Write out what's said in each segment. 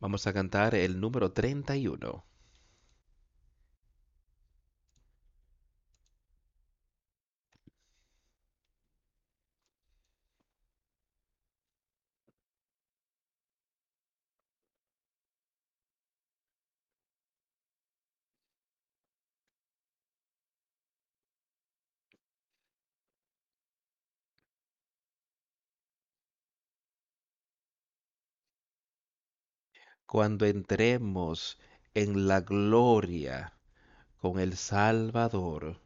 Vamos a cantar el número 31. Cuando entremos en la gloria con el Salvador,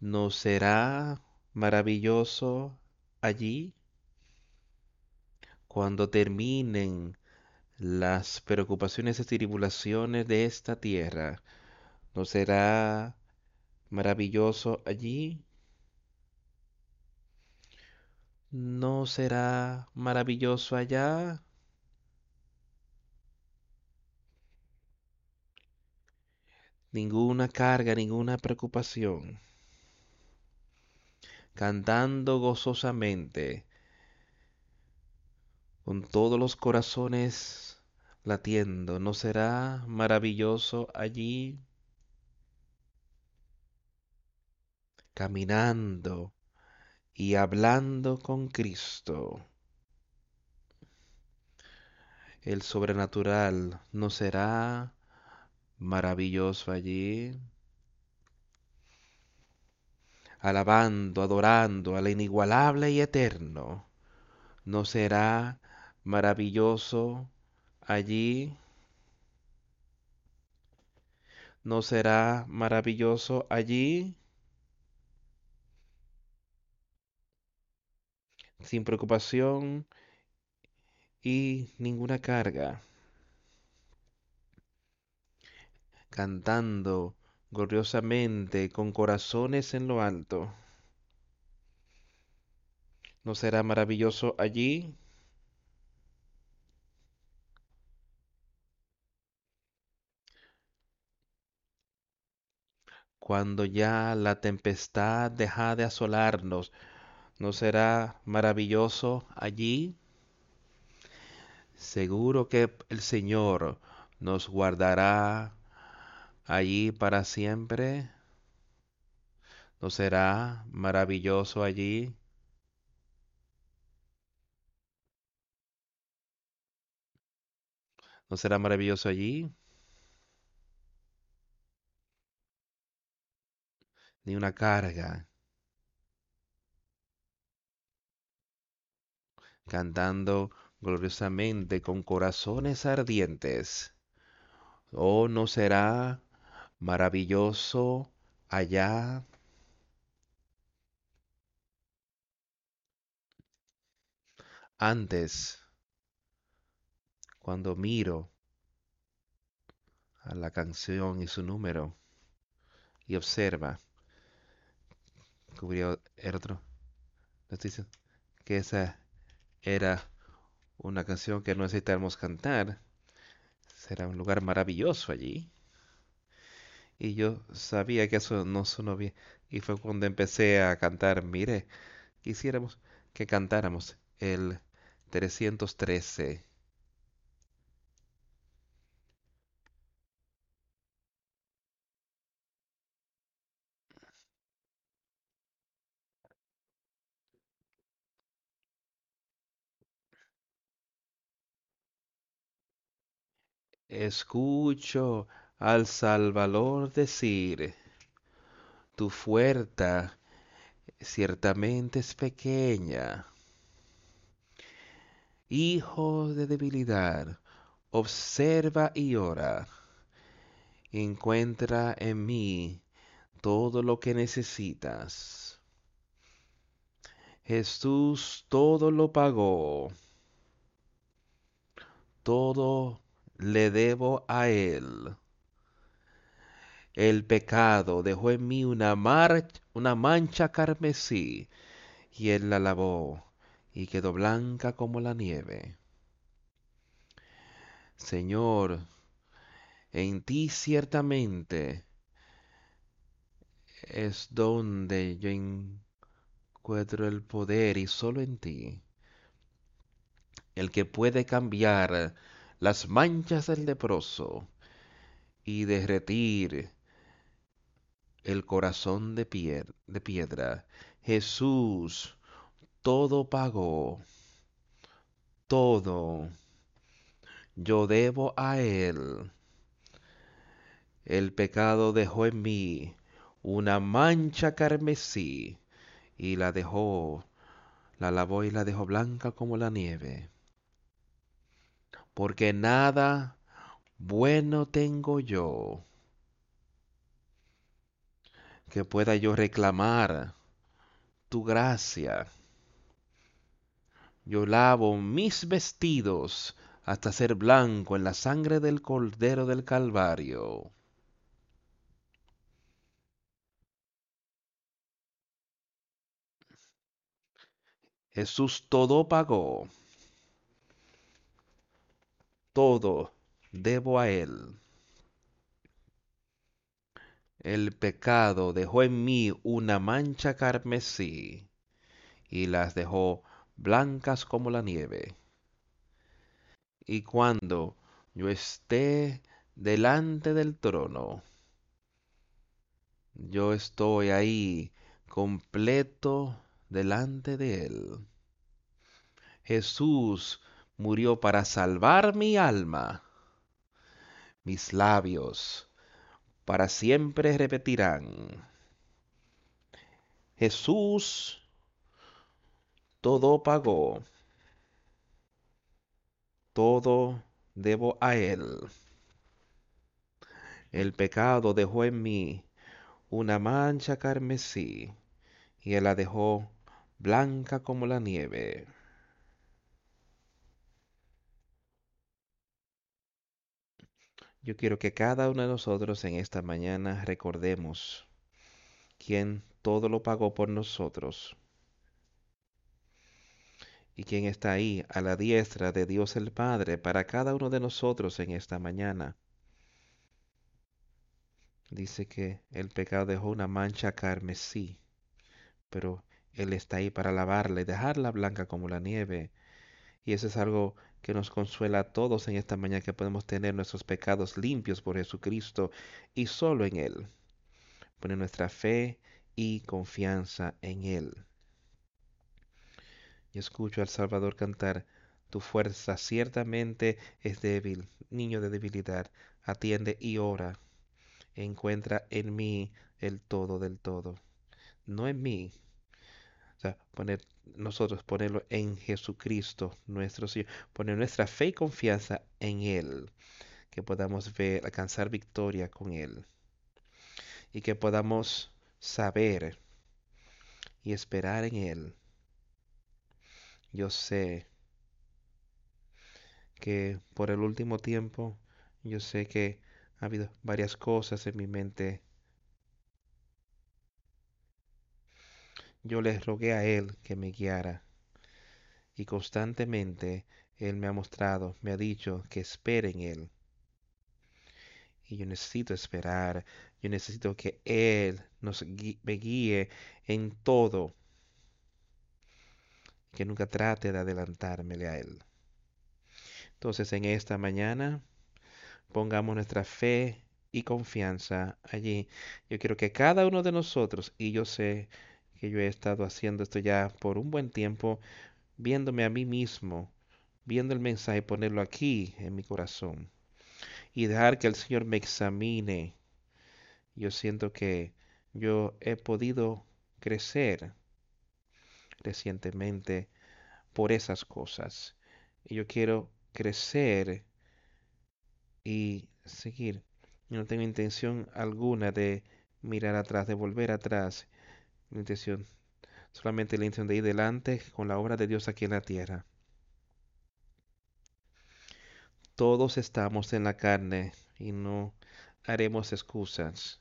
¿no será maravilloso allí? Cuando terminen las preocupaciones y tribulaciones de esta tierra, ¿no será maravilloso allí? ¿No será maravilloso allá? Ninguna carga, ninguna preocupación. Cantando gozosamente, con todos los corazones latiendo, ¿no será maravilloso allí? Caminando y hablando con Cristo. El sobrenatural no será maravilloso allí. Alabando, adorando al inigualable y eterno. ¿No será maravilloso allí? ¿No será maravilloso allí? Sin preocupación y ninguna carga. Cantando gloriosamente con corazones en lo alto. ¿No será maravilloso allí? Cuando ya la tempestad deja de asolarnos, ¿no será maravilloso allí? Seguro que el Señor nos guardará allí para siempre. ¿No será maravilloso allí? ¿No será maravilloso allí? Ni una carga. Cantando gloriosamente con corazones ardientes. Oh, ¿no será maravilloso allá? Antes, cuando miro a la canción y su número y observa, cubrió el otro, nos que esa era una canción que no necesitamos cantar. Será un lugar maravilloso allí. Y yo sabía que eso no sonó bien. Y fue cuando empecé a cantar, mire, quisiéramos que cantáramos el 313. Escucho al Salvador decir, tu fuerza ciertamente es pequeña. Hijo de debilidad, observa y ora. Encuentra en mí todo lo que necesitas. Jesús todo lo pagó. Todo le debo a Él. El pecado dejó en mí una, una mancha carmesí y Él la lavó y quedó blanca como la nieve. Señor, en ti ciertamente es donde yo encuentro el poder y solo en ti. el que puede cambiar las manchas del leproso y derretir el corazón de, de piedra. Jesús todo pagó, todo. Yo debo a Él. El pecado dejó en mí una mancha carmesí y la dejó, la lavó y la dejó blanca como la nieve. Porque nada bueno tengo yo que pueda yo reclamar tu gracia. Yo lavo mis vestidos hasta ser blanco en la sangre del Cordero del Calvario. Jesús todo pagó. Todo debo a Él. El pecado dejó en mí una mancha carmesí y las dejó blancas como la nieve. Y cuando yo esté delante del trono, yo estoy ahí completo delante de él. Jesús murió para salvar mi alma. Mis labios para siempre repetirán. Jesús todo pagó, todo debo a Él. El pecado dejó en mí una mancha carmesí y Él la dejó blanca como la nieve. Yo quiero que cada uno de nosotros en esta mañana recordemos quién todo lo pagó por nosotros y quién está ahí a la diestra de Dios el Padre para cada uno de nosotros en esta mañana. Dice que el pecado dejó una mancha carmesí, pero Él está ahí para lavarla y dejarla blanca como la nieve. Y eso es algo que nos consuela a todos en esta mañana que podemos tener nuestros pecados limpios por Jesucristo y solo en Él. Poner nuestra fe y confianza en Él. Y escucho al Salvador cantar, tu fuerza ciertamente es débil, niño de debilidad, atiende y ora. Encuentra en mí el todo del todo. No en mí, o sea, poner nosotros ponerlo en Jesucristo, nuestro Señor, poner nuestra fe y confianza en Él, que podamos ver, alcanzar victoria con Él y que podamos saber y esperar en Él. Yo sé que por el último tiempo, yo sé que ha habido varias cosas en mi mente Yo le rogué a Él que me guiara y constantemente Él me ha mostrado, me ha dicho que espere en Él. Y yo necesito esperar, yo necesito que Él nos me guíe en todo, que nunca trate de adelantármele a Él. Entonces en esta mañana pongamos nuestra fe y confianza allí. Yo quiero que cada uno de nosotros, y yo sé que yo he estado haciendo esto ya por un buen tiempo, viéndome a mí mismo, viendo el mensaje ponerlo aquí en mi corazón y dejar que el Señor me examine. Yo siento que yo he podido crecer recientemente por esas cosas. Y yo quiero crecer y seguir. no tengo intención alguna de mirar atrás, de volver atrás intención, solamente la intención de ir delante con la obra de Dios aquí en la tierra. Todos estamos en la carne y no haremos excusas,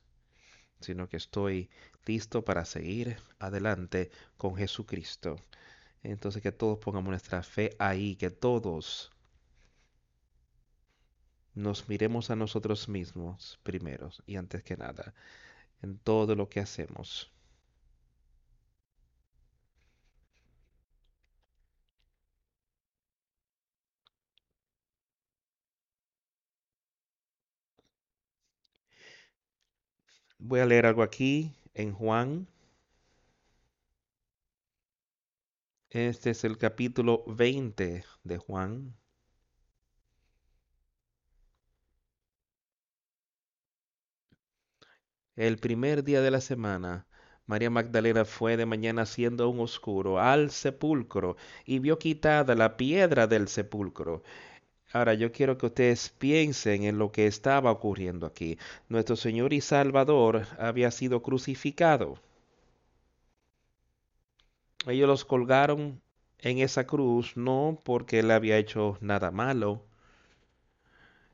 sino que estoy listo para seguir adelante con Jesucristo. Entonces que todos pongamos nuestra fe ahí, que todos nos miremos a nosotros mismos primeros y antes que nada en todo lo que hacemos. Voy a leer algo aquí en Juan. Este es el capítulo 20 de Juan. El primer día de la semana, María Magdalena fue de mañana siendo un oscuro al sepulcro y vio quitada la piedra del sepulcro. Ahora yo quiero que ustedes piensen en lo que estaba ocurriendo aquí. Nuestro Señor y Salvador había sido crucificado. Ellos los colgaron en esa cruz no porque él había hecho nada malo,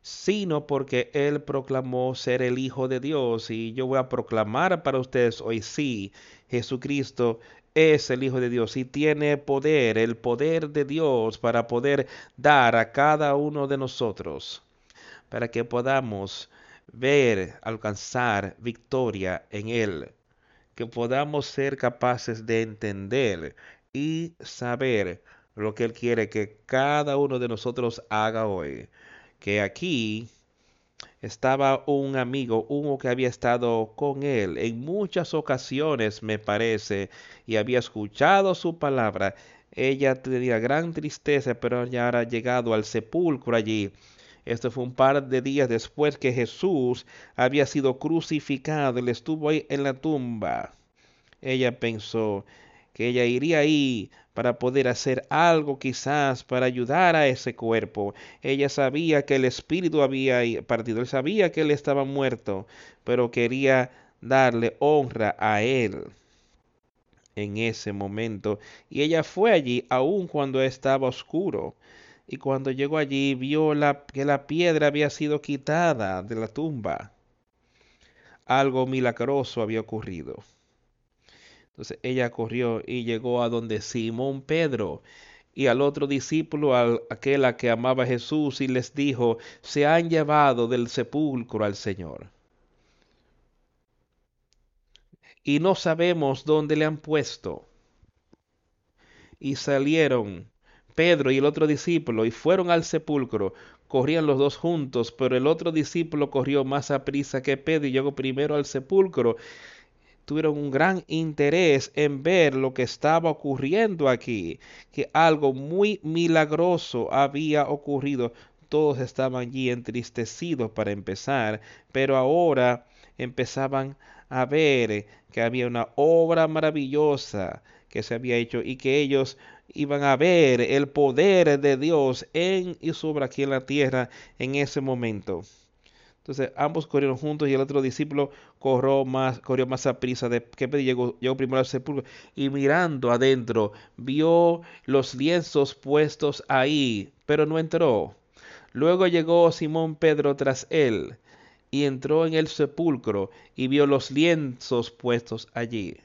sino porque él proclamó ser el Hijo de Dios. Y yo voy a proclamar para ustedes hoy sí, Jesucristo es el Hijo de Dios y tiene poder, el poder de Dios para poder dar a cada uno de nosotros, para que podamos ver, alcanzar victoria en Él, que podamos ser capaces de entender y saber lo que Él quiere que cada uno de nosotros haga hoy que aquí estaba un amigo, uno que había estado con él en muchas ocasiones, me parece, y había escuchado su palabra. Ella tenía gran tristeza, pero ya era llegado al sepulcro allí. Esto fue un par de días después que Jesús había sido crucificado. Él estuvo ahí en la tumba. Ella pensó que ella iría ahí para poder hacer algo quizás para ayudar a ese cuerpo. Ella sabía que el espíritu había partido, él sabía que él estaba muerto, pero quería darle honra a él en ese momento. Y ella fue allí aun cuando estaba oscuro. Y cuando llegó allí vio que la piedra había sido quitada de la tumba. Algo milagroso había ocurrido. Entonces ella corrió y llegó a donde Simón Pedro y al otro discípulo, al, aquel a que amaba Jesús, y les dijo, se han llevado del sepulcro al Señor. Y no sabemos dónde le han puesto. Y salieron Pedro y el otro discípulo y fueron al sepulcro. Corrían los dos juntos, pero el otro discípulo corrió más a prisa que Pedro y llegó primero al sepulcro tuvieron un gran interés en ver lo que estaba ocurriendo aquí, que algo muy milagroso había ocurrido. Todos estaban allí entristecidos para empezar, pero ahora empezaban a ver que había una obra maravillosa que se había hecho y que ellos iban a ver el poder de Dios en y sobre aquí en la tierra en ese momento. Entonces ambos corrieron juntos y el otro discípulo corrió más, corrió más a prisa de que llegó, llegó primero al sepulcro y mirando adentro vio los lienzos puestos ahí, pero no entró. Luego llegó Simón Pedro tras él y entró en el sepulcro y vio los lienzos puestos allí.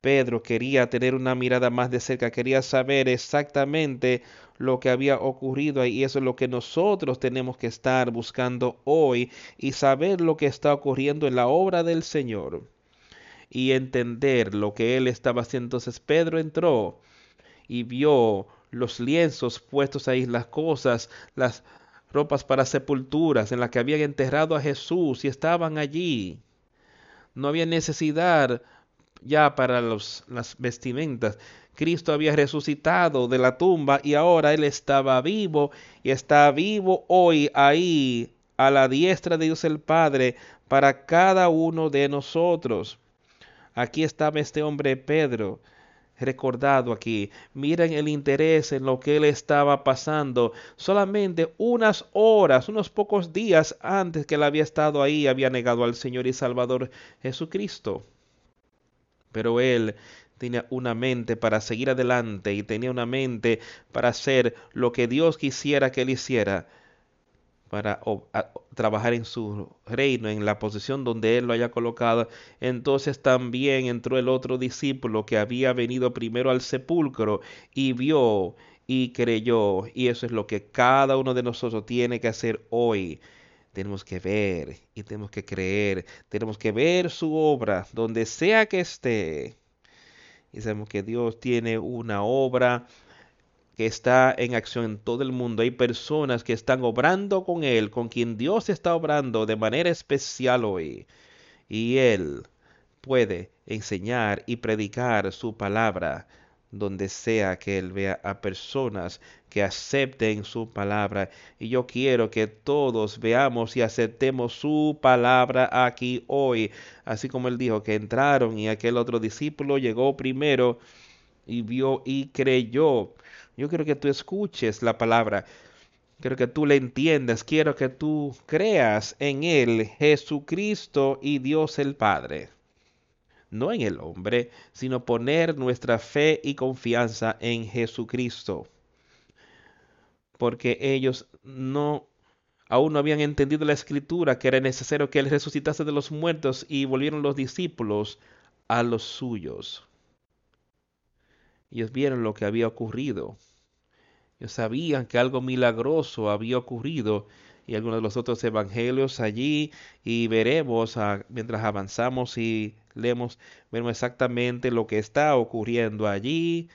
Pedro quería tener una mirada más de cerca, quería saber exactamente lo que había ocurrido ahí. Y eso es lo que nosotros tenemos que estar buscando hoy y saber lo que está ocurriendo en la obra del Señor y entender lo que él estaba haciendo. Entonces Pedro entró y vio los lienzos puestos ahí, las cosas, las ropas para sepulturas en las que habían enterrado a Jesús y estaban allí. No había necesidad ya para los, las vestimentas. Cristo había resucitado de la tumba y ahora Él estaba vivo y está vivo hoy ahí a la diestra de Dios el Padre para cada uno de nosotros. Aquí estaba este hombre Pedro, recordado aquí. Miren el interés en lo que él estaba pasando. Solamente unas horas, unos pocos días antes que él había estado ahí, había negado al Señor y Salvador Jesucristo pero él tenía una mente para seguir adelante y tenía una mente para hacer lo que Dios quisiera que él hiciera, para trabajar en su reino, en la posición donde él lo haya colocado. Entonces también entró el otro discípulo que había venido primero al sepulcro y vio y creyó. Y eso es lo que cada uno de nosotros tiene que hacer hoy tenemos que ver y tenemos que creer, tenemos que ver su obra donde sea que esté. Y sabemos que Dios tiene una obra que está en acción en todo el mundo. Hay personas que están obrando con Él, con quien Dios está obrando de manera especial hoy. y Él puede enseñar y predicar su palabra donde sea que Él vea a personas que acepten su palabra. Y yo quiero que todos veamos y aceptemos su palabra aquí hoy. Así como Él dijo que entraron y aquel otro discípulo llegó primero y vio y creyó. Yo quiero que tú escuches la palabra. Quiero que tú le entiendas. Quiero que tú creas en Él, Jesucristo y Dios el Padre no en el hombre, sino poner nuestra fe y confianza en Jesucristo. Porque ellos no aún no habían entendido la escritura que era necesario que él resucitase de los muertos y volvieron los discípulos a los suyos. Ellos vieron lo que había ocurrido. Ellos sabían que algo milagroso había ocurrido y algunos de los otros evangelios allí y veremos mientras avanzamos y leemos, vemos exactamente lo que está ocurriendo allí.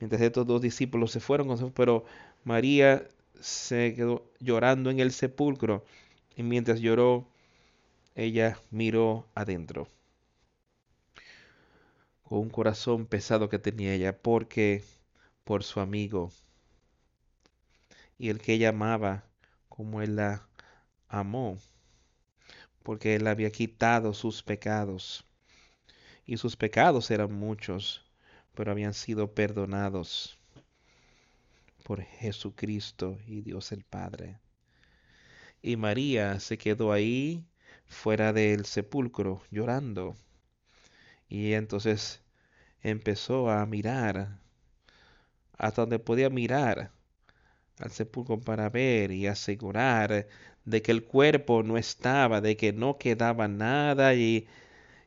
Mientras estos dos discípulos se fueron, pero María se quedó llorando en el sepulcro y mientras lloró, ella miró adentro con un corazón pesado que tenía ella porque por su amigo y el que ella amaba como él la amó, porque él había quitado sus pecados. Y sus pecados eran muchos, pero habían sido perdonados por Jesucristo y Dios el Padre. Y María se quedó ahí fuera del sepulcro llorando. Y entonces empezó a mirar hasta donde podía mirar al sepulcro para ver y asegurar de que el cuerpo no estaba, de que no quedaba nada y,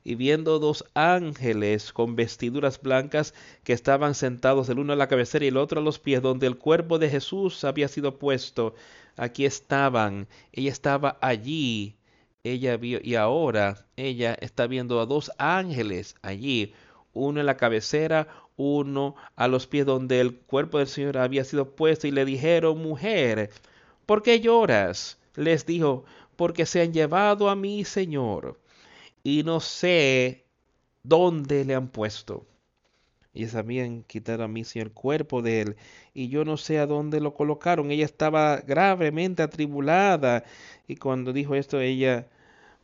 y viendo dos ángeles con vestiduras blancas que estaban sentados el uno a la cabecera y el otro a los pies donde el cuerpo de Jesús había sido puesto. Aquí estaban, ella estaba allí, ella vio y ahora ella está viendo a dos ángeles allí, uno en la cabecera, uno a los pies donde el cuerpo del Señor había sido puesto y le dijeron, mujer, ¿por qué lloras? Les dijo, porque se han llevado a mi Señor y no sé dónde le han puesto. Y sabían quitar a mí el cuerpo de él, y yo no sé a dónde lo colocaron. Ella estaba gravemente atribulada, y cuando dijo esto, ella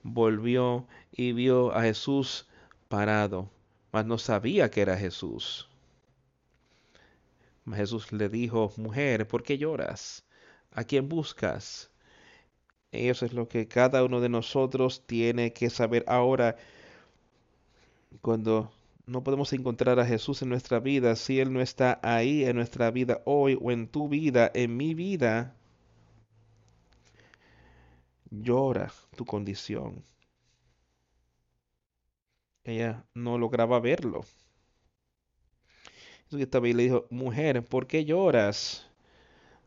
volvió y vio a Jesús parado mas no sabía que era Jesús. Jesús le dijo, mujer, ¿por qué lloras? ¿A quién buscas? Eso es lo que cada uno de nosotros tiene que saber ahora cuando no podemos encontrar a Jesús en nuestra vida, si Él no está ahí en nuestra vida hoy o en tu vida, en mi vida, llora tu condición ella no lograba verlo. Entonces también le dijo, mujer, ¿por qué lloras?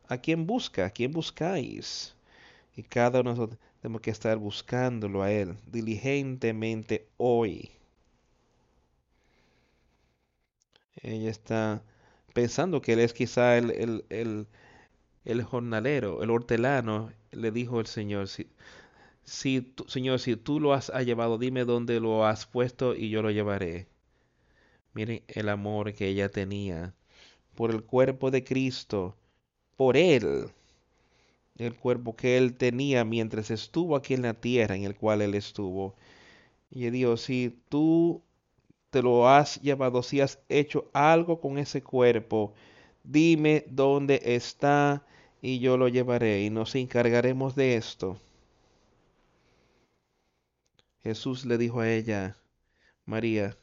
¿A quién busca? ¿A quién buscáis? Y cada uno de nosotros tenemos que estar buscándolo a Él diligentemente hoy. Ella está pensando que Él es quizá el, el, el, jornalero, el hortelano. Le dijo el Señor, si, Señor, si tú lo has, llevado, dime dónde lo has puesto y yo lo llevaré. Miren el amor que ella tenía por el cuerpo de Cristo, por Él, el cuerpo que Él tenía mientras estuvo aquí en la tierra en el cual Él estuvo. Y Dios, si tú te lo has llevado, si has hecho algo con ese cuerpo, dime dónde está y yo lo llevaré y nos encargaremos de esto. Jesús le dijo a ella, María,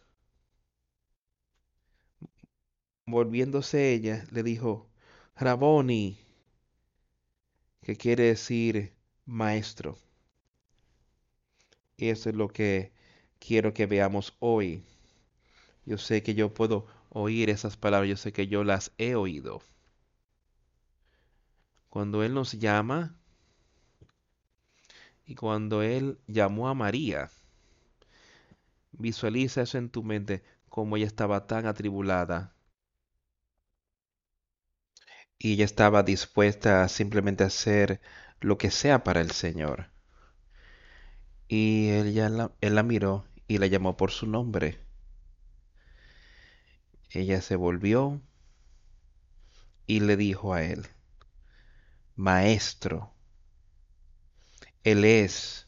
volviéndose ella, le dijo, Raboni, que quiere decir maestro. Y eso es lo que quiero que veamos hoy. Yo sé que yo puedo oír esas palabras, yo sé que yo las he oído. Cuando Él nos llama, y cuando Él llamó a María, visualiza eso en tu mente, como ella estaba tan atribulada. Y ella estaba dispuesta a simplemente hacer lo que sea para el Señor. Y él, la, él la miró y la llamó por su nombre. Ella se volvió y le dijo a él, Maestro, Él es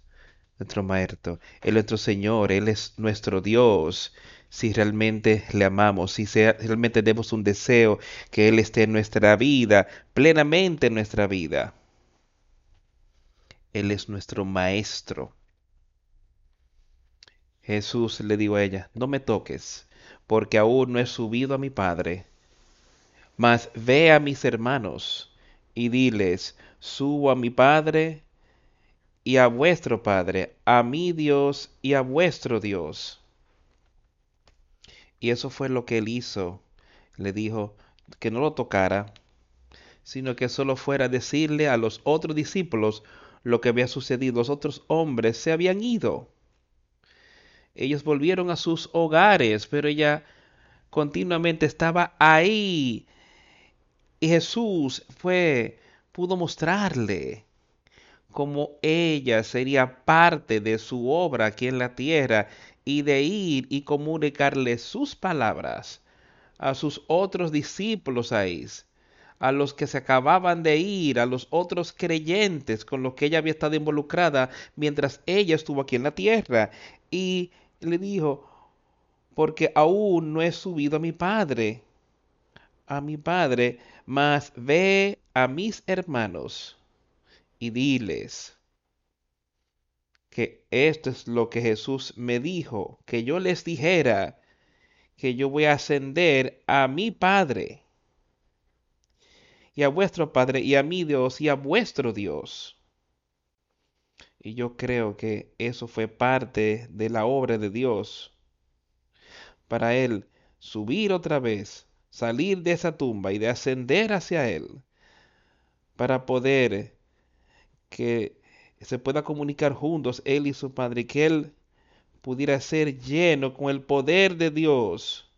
nuestro Maestro, Él es nuestro Señor, Él es nuestro Dios. Si realmente le amamos, si realmente tenemos un deseo que Él esté en nuestra vida, plenamente en nuestra vida. Él es nuestro Maestro. Jesús le dijo a ella, no me toques, porque aún no he subido a mi Padre. Mas ve a mis hermanos y diles, subo a mi Padre y a vuestro Padre, a mi Dios y a vuestro Dios. Y eso fue lo que él hizo. Le dijo que no lo tocara, sino que solo fuera a decirle a los otros discípulos lo que había sucedido. Los otros hombres se habían ido. Ellos volvieron a sus hogares, pero ella continuamente estaba ahí. Y Jesús fue, pudo mostrarle cómo ella sería parte de su obra aquí en la tierra y de ir y comunicarle sus palabras a sus otros discípulos ahí, a los que se acababan de ir, a los otros creyentes con los que ella había estado involucrada mientras ella estuvo aquí en la tierra. Y le dijo, porque aún no he subido a mi Padre, a mi Padre, mas ve a mis hermanos y diles que esto es lo que Jesús me dijo, que yo les dijera que yo voy a ascender a mi Padre y a vuestro Padre y a mi Dios y a vuestro Dios. Y yo creo que eso fue parte de la obra de Dios. Para Él subir otra vez, salir de esa tumba y de ascender hacia Él. Para poder que se pueda comunicar juntos Él y su Padre. Que Él pudiera ser lleno con el poder de Dios.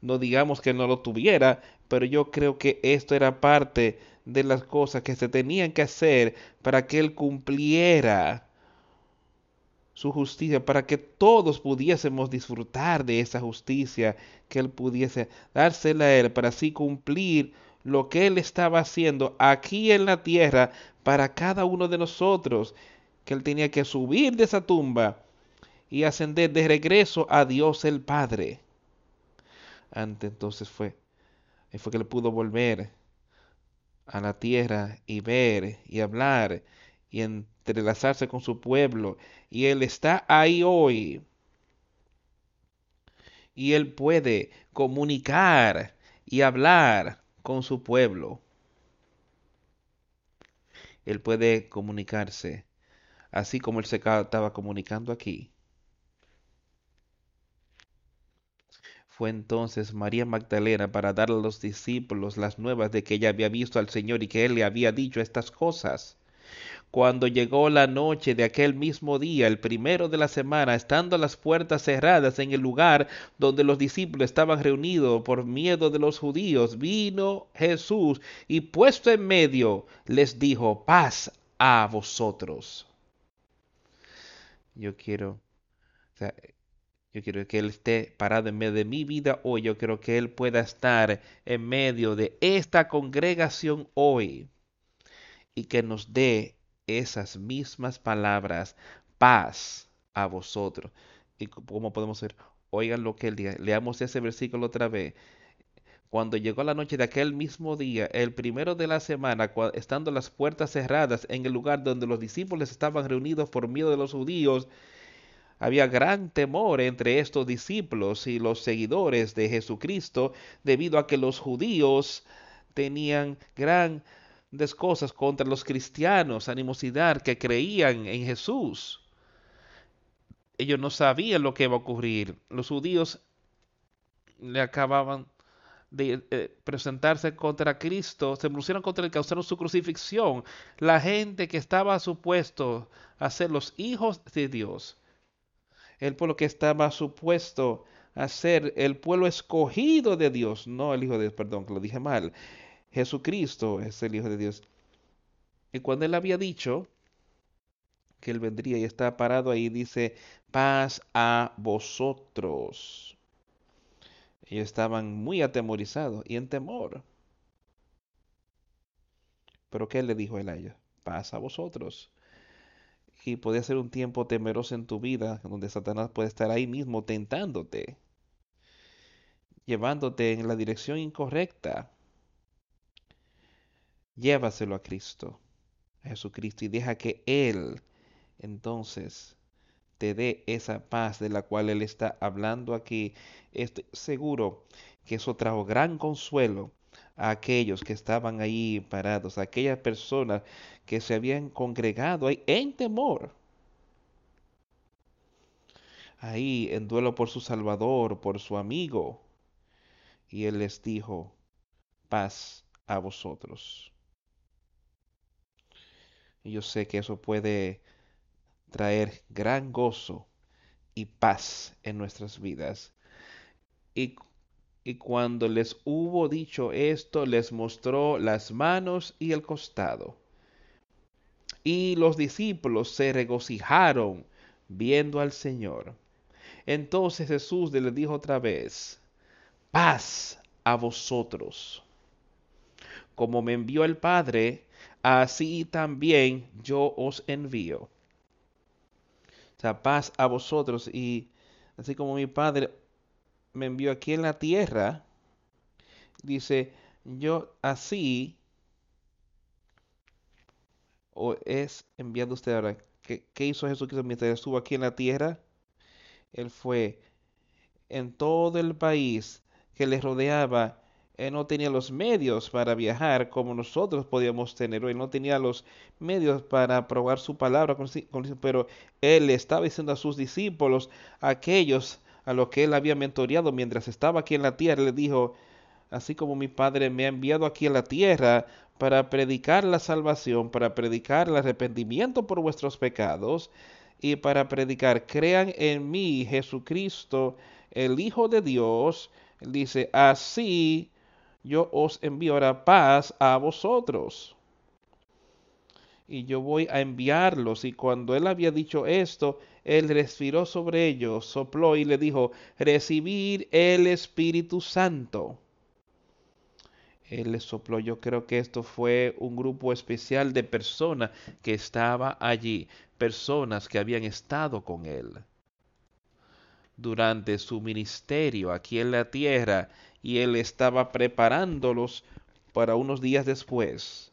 No digamos que no lo tuviera, pero yo creo que esto era parte de las cosas que se tenían que hacer para que Él cumpliera su justicia, para que todos pudiésemos disfrutar de esa justicia, que Él pudiese dársela a Él, para así cumplir lo que Él estaba haciendo aquí en la tierra para cada uno de nosotros, que Él tenía que subir de esa tumba y ascender de regreso a Dios el Padre. Antes entonces fue, fue que Él pudo volver a la tierra y ver y hablar y entrelazarse con su pueblo. Y Él está ahí hoy. Y Él puede comunicar y hablar con su pueblo. Él puede comunicarse así como Él se estaba comunicando aquí. Fue entonces María Magdalena para dar a los discípulos las nuevas de que ella había visto al Señor y que Él le había dicho estas cosas. Cuando llegó la noche de aquel mismo día, el primero de la semana, estando las puertas cerradas en el lugar donde los discípulos estaban reunidos por miedo de los judíos, vino Jesús y puesto en medio les dijo, paz a vosotros. Yo quiero, yo quiero que Él esté parado en medio de mi vida hoy. Yo quiero que Él pueda estar en medio de esta congregación hoy y que nos dé esas mismas palabras, paz a vosotros. Y como podemos ver, oigan lo que él dice. Leamos ese versículo otra vez. Cuando llegó la noche de aquel mismo día, el primero de la semana, estando las puertas cerradas en el lugar donde los discípulos estaban reunidos por miedo de los judíos, había gran temor entre estos discípulos y los seguidores de Jesucristo debido a que los judíos tenían gran cosas contra los cristianos, animosidad que creían en Jesús. Ellos no sabían lo que iba a ocurrir. Los judíos le acababan de eh, presentarse contra Cristo, se pusieron contra el causaron su crucifixión. La gente que estaba supuesto a ser los hijos de Dios el pueblo que estaba supuesto a ser el pueblo escogido de Dios, no el hijo de Dios, perdón, que lo dije mal. Jesucristo es el hijo de Dios. Y cuando él había dicho que él vendría y está parado ahí, dice, paz a vosotros. Ellos estaban muy atemorizados y en temor. Pero ¿qué le dijo él a ellos? Paz a vosotros. Y puede ser un tiempo temeroso en tu vida, donde Satanás puede estar ahí mismo tentándote, llevándote en la dirección incorrecta. Llévaselo a Cristo, a Jesucristo, y deja que Él entonces te dé esa paz de la cual Él está hablando aquí. Estoy seguro que eso trajo gran consuelo a aquellos que estaban ahí parados, a aquellas personas que se habían congregado ahí en temor. Ahí en duelo por su Salvador, por su amigo. Y Él les dijo, paz a vosotros. Y yo sé que eso puede traer gran gozo y paz en nuestras vidas. Y, y, cuando les hubo dicho esto, les mostró las manos y el costado. Y los discípulos se regocijaron viendo al Señor. Entonces Jesús les dijo otra vez, paz a vosotros. Como me envió el Padre, así también yo os envío. O sea, paz a vosotros. Y así como mi Padre me envió aquí en la tierra, dice, yo así o es enviado usted ahora. ¿Qué, ¿Qué, hizo Jesucristo mientras estuvo aquí en la tierra? Él fue en todo el país que le rodeaba él no tenía los medios para viajar como nosotros podíamos tener. Él no tenía los medios para probar su palabra, pero él estaba diciendo a sus discípulos, aquellos a los que él había mentoreado mientras estaba aquí en la tierra, le dijo, así como mi Padre me ha enviado aquí a la tierra para predicar la salvación, para predicar el arrepentimiento por vuestros pecados y para predicar, crean en mí, Jesucristo, el Hijo de Dios, dice, así yo os envío ahora paz a vosotros. Y yo voy a enviarlos. Y cuando él había dicho esto, él respiró sobre ellos, sopló y le dijo, recibir el Espíritu Santo. Él les sopló. Yo creo que esto fue un grupo especial de personas que estaba allí, personas que habían estado con él durante su ministerio aquí en la tierra y él estaba preparándolos para unos días después.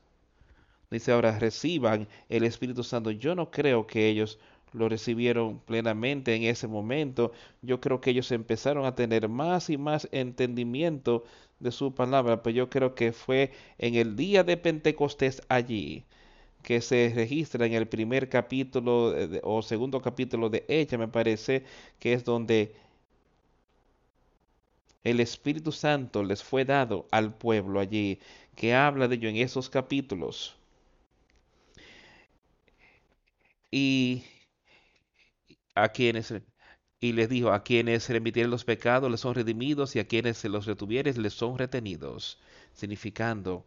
Dice ahora, reciban el Espíritu Santo. Yo no creo que ellos lo recibieron plenamente en ese momento. Yo creo que ellos empezaron a tener más y más entendimiento de su palabra, pero yo creo que fue en el día de Pentecostés allí que se registra en el primer capítulo o segundo capítulo de ella, me parece, que es donde el Espíritu Santo les fue dado al pueblo allí, que habla de ello en esos capítulos. Y a quienes y les dijo a quienes se remitieron los pecados les son redimidos y a quienes se los retuvieres les son retenidos, significando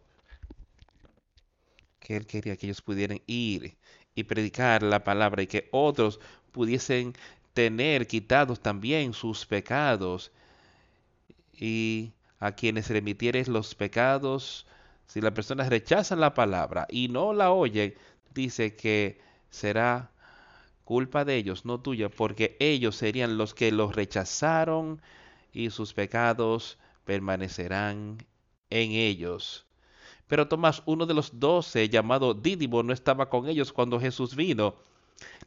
que él quería que ellos pudieran ir y predicar la palabra y que otros pudiesen tener quitados también sus pecados y a quienes remitieres los pecados, si las personas rechazan la palabra y no la oyen, dice que será culpa de ellos, no tuya, porque ellos serían los que los rechazaron y sus pecados permanecerán en ellos. Pero Tomás, uno de los doce, llamado Dídimo, no estaba con ellos cuando Jesús vino.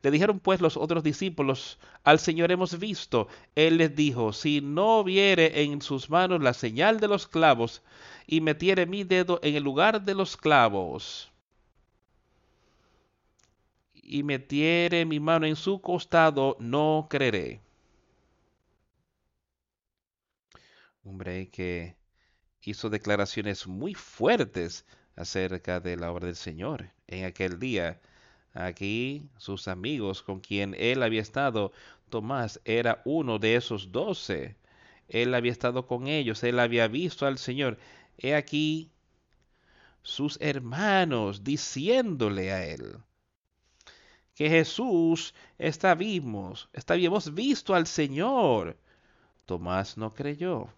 Le dijeron pues los otros discípulos, al Señor hemos visto. Él les dijo, si no viere en sus manos la señal de los clavos y metiere mi dedo en el lugar de los clavos y metiere mi mano en su costado, no creeré. Hombre que hizo declaraciones muy fuertes acerca de la obra del Señor en aquel día. Aquí sus amigos con quien él había estado, Tomás era uno de esos doce. Él había estado con ellos, él había visto al Señor. He aquí sus hermanos diciéndole a él que Jesús está vivo, visto al Señor. Tomás no creyó.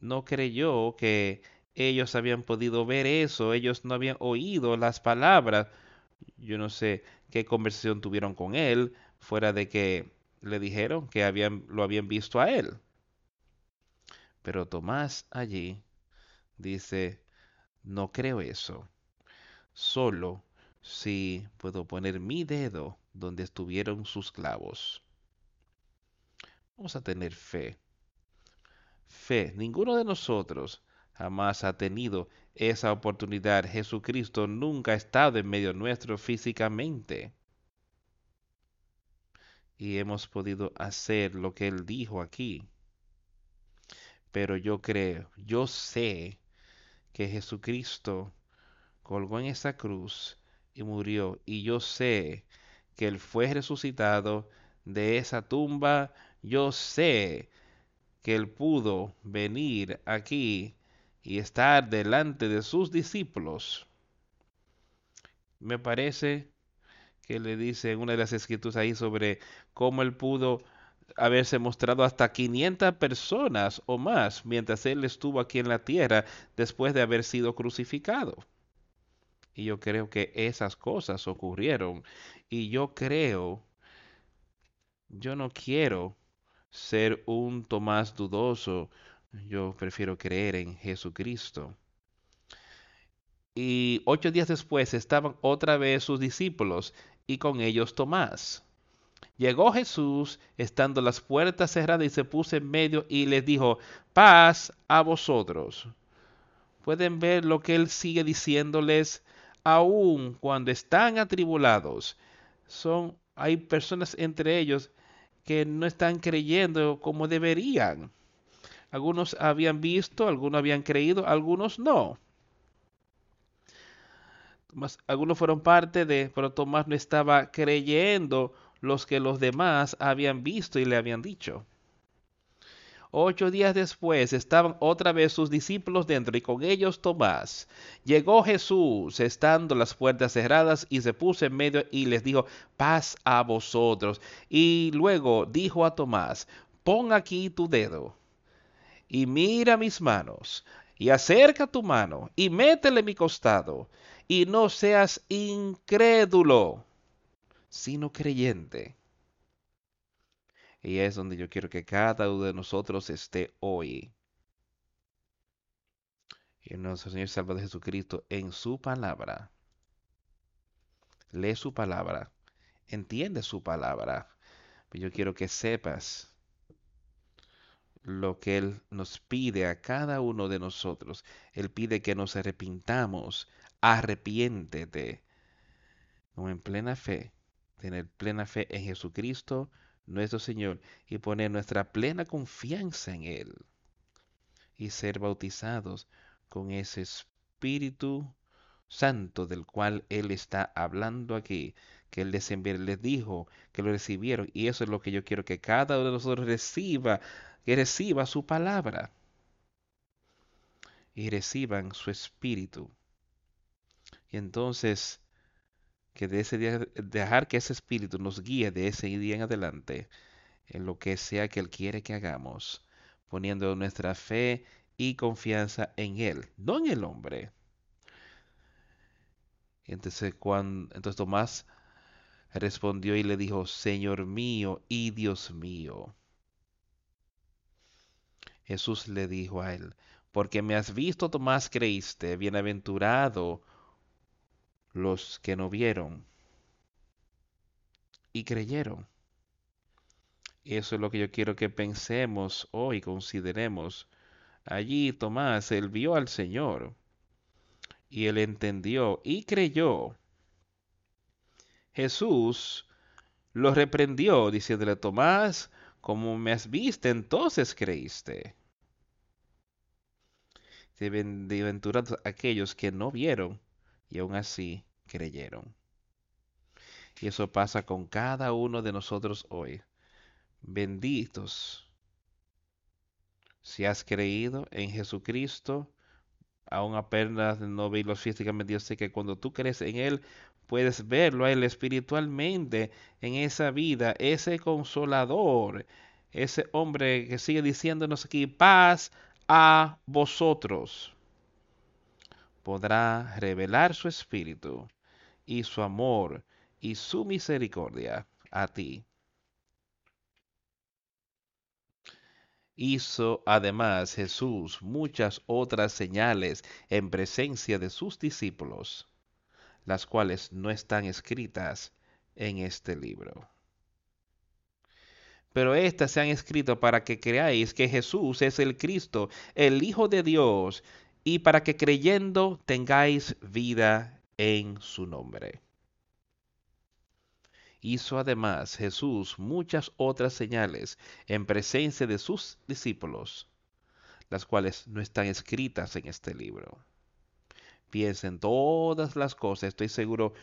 No creyó que ellos habían podido ver eso, ellos no habían oído las palabras. Yo no sé qué conversación tuvieron con él, fuera de que le dijeron que lo habían visto a él. Pero Tomás allí dice, no creo eso. Solo si puedo poner mi dedo donde estuvieron sus clavos. Vamos a tener fe. Fe. Ninguno de nosotros jamás ha tenido esa oportunidad. Jesucristo nunca ha estado en medio nuestro físicamente. Y hemos podido hacer lo que Él dijo aquí. Pero yo creo, yo sé que Jesucristo colgó en esa cruz y murió. Y yo sé que Él fue resucitado de esa tumba. Yo sé que Él pudo venir aquí y estar delante de sus discípulos. Me parece que le dice en una de las escrituras ahí sobre cómo Él pudo haberse mostrado hasta 500 personas o más mientras Él estuvo aquí en la tierra después de haber sido crucificado. Y yo creo que esas cosas ocurrieron. Y yo creo, yo no quiero ser un Tomás dudoso. Yo prefiero creer en Jesucristo. Y ocho días después estaban otra vez sus discípulos y con ellos Tomás. Llegó Jesús, estando las puertas cerradas, y se puso en medio y les dijo, paz a vosotros. Pueden ver lo que él sigue diciéndoles, aun cuando están atribulados. Son, hay personas entre ellos que no están creyendo como deberían. Algunos habían visto, algunos habían creído, algunos no. algunos fueron parte de, pero Tomás no estaba creyendo los que los demás habían visto y le habían dicho. Ocho días después estaban otra vez sus discípulos dentro y con ellos Tomás. Llegó Jesús estando las puertas cerradas y se puso en medio y les dijo, paz a vosotros. Y luego dijo a Tomás, pon aquí tu dedo y mira mis manos y acerca tu mano y métele mi costado y no seas incrédulo sino creyente. Y es donde yo quiero que cada uno de nosotros esté hoy. Y nuestro Señor Salvador Jesucristo en su palabra. Lee su palabra. Entiende su palabra. Yo quiero que sepas lo que Él nos pide a cada uno de nosotros. Él pide que nos arrepintamos. Arrepiéntete. en plena fe tener plena fe en Jesucristo, nuestro Señor, y poner nuestra plena confianza en Él. Y ser bautizados con ese Espíritu Santo del cual Él está hablando aquí, que Él les, les dijo que lo recibieron. Y eso es lo que yo quiero que cada uno de nosotros reciba, que reciba su palabra. Y reciban su Espíritu. Y entonces que ese día, dejar que ese espíritu nos guíe de ese día en adelante en lo que sea que Él quiere que hagamos, poniendo nuestra fe y confianza en Él, no en el hombre. Entonces, cuando, entonces Tomás respondió y le dijo, Señor mío y Dios mío. Jesús le dijo a él, porque me has visto, Tomás, creíste, bienaventurado los que no vieron y creyeron. Eso es lo que yo quiero que pensemos hoy, consideremos. Allí Tomás, él vio al Señor y él entendió y creyó. Jesús lo reprendió diciéndole, Tomás, como me has visto, entonces creíste. Bienaventurados aquellos que no vieron y aún así creyeron. Y eso pasa con cada uno de nosotros hoy. Benditos si has creído en Jesucristo, aún apenas no verlo físicamente, yo sé que cuando tú crees en Él, puedes verlo a Él espiritualmente en esa vida, ese consolador, ese hombre que sigue diciéndonos aquí, paz a vosotros. Podrá revelar su espíritu y su amor y su misericordia a ti. Hizo además Jesús muchas otras señales en presencia de sus discípulos, las cuales no están escritas en este libro. Pero estas se han escrito para que creáis que Jesús es el Cristo, el Hijo de Dios, y para que creyendo tengáis vida en su nombre. Hizo además Jesús muchas otras señales en presencia de sus discípulos, las cuales no están escritas en este libro. Piensen todas las cosas, estoy seguro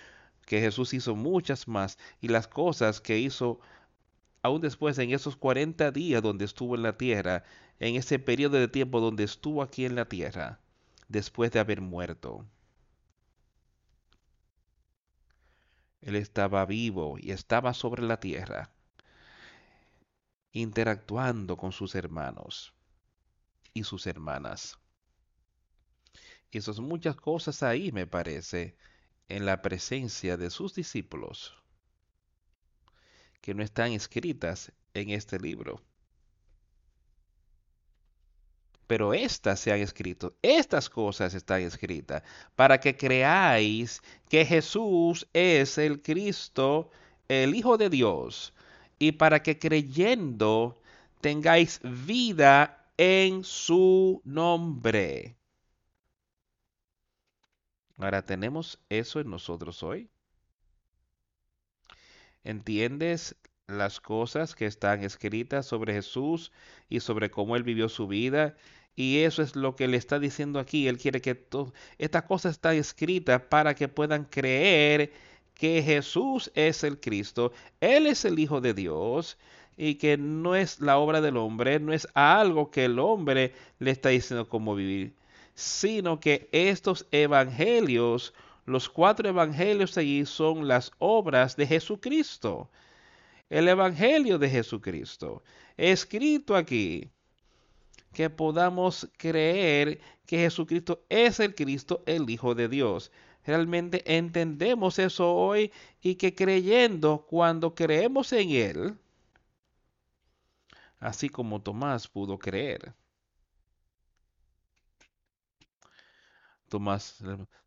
que Jesús hizo muchas más y las cosas que hizo aún después en esos 40 días donde estuvo en la tierra, en ese periodo de tiempo donde estuvo aquí en la tierra, después de haber muerto. Él estaba vivo y estaba sobre la tierra, interactuando con sus hermanos y sus hermanas. Y muchas cosas ahí, me parece, en la presencia de sus discípulos, que no están escritas en este libro pero estas se han escrito, estas cosas están escritas, para que creáis que Jesús es el Cristo, el Hijo de Dios, y para que creyendo tengáis vida en su nombre. Ahora, ¿tenemos eso en nosotros hoy? ¿Entiendes las cosas que están escritas sobre Jesús y sobre cómo él vivió su vida y eso es lo que le está diciendo aquí. Él quiere que esta cosa está escrita para que puedan creer que Jesús es el Cristo, Él es el Hijo de Dios y que no es la obra del hombre, no es algo que el hombre le está diciendo cómo vivir, sino que estos evangelios, los cuatro evangelios allí son las obras de Jesucristo. El evangelio de Jesucristo, escrito aquí que podamos creer que Jesucristo es el Cristo, el Hijo de Dios. Realmente entendemos eso hoy y que creyendo, cuando creemos en Él, así como Tomás pudo creer. Tomás,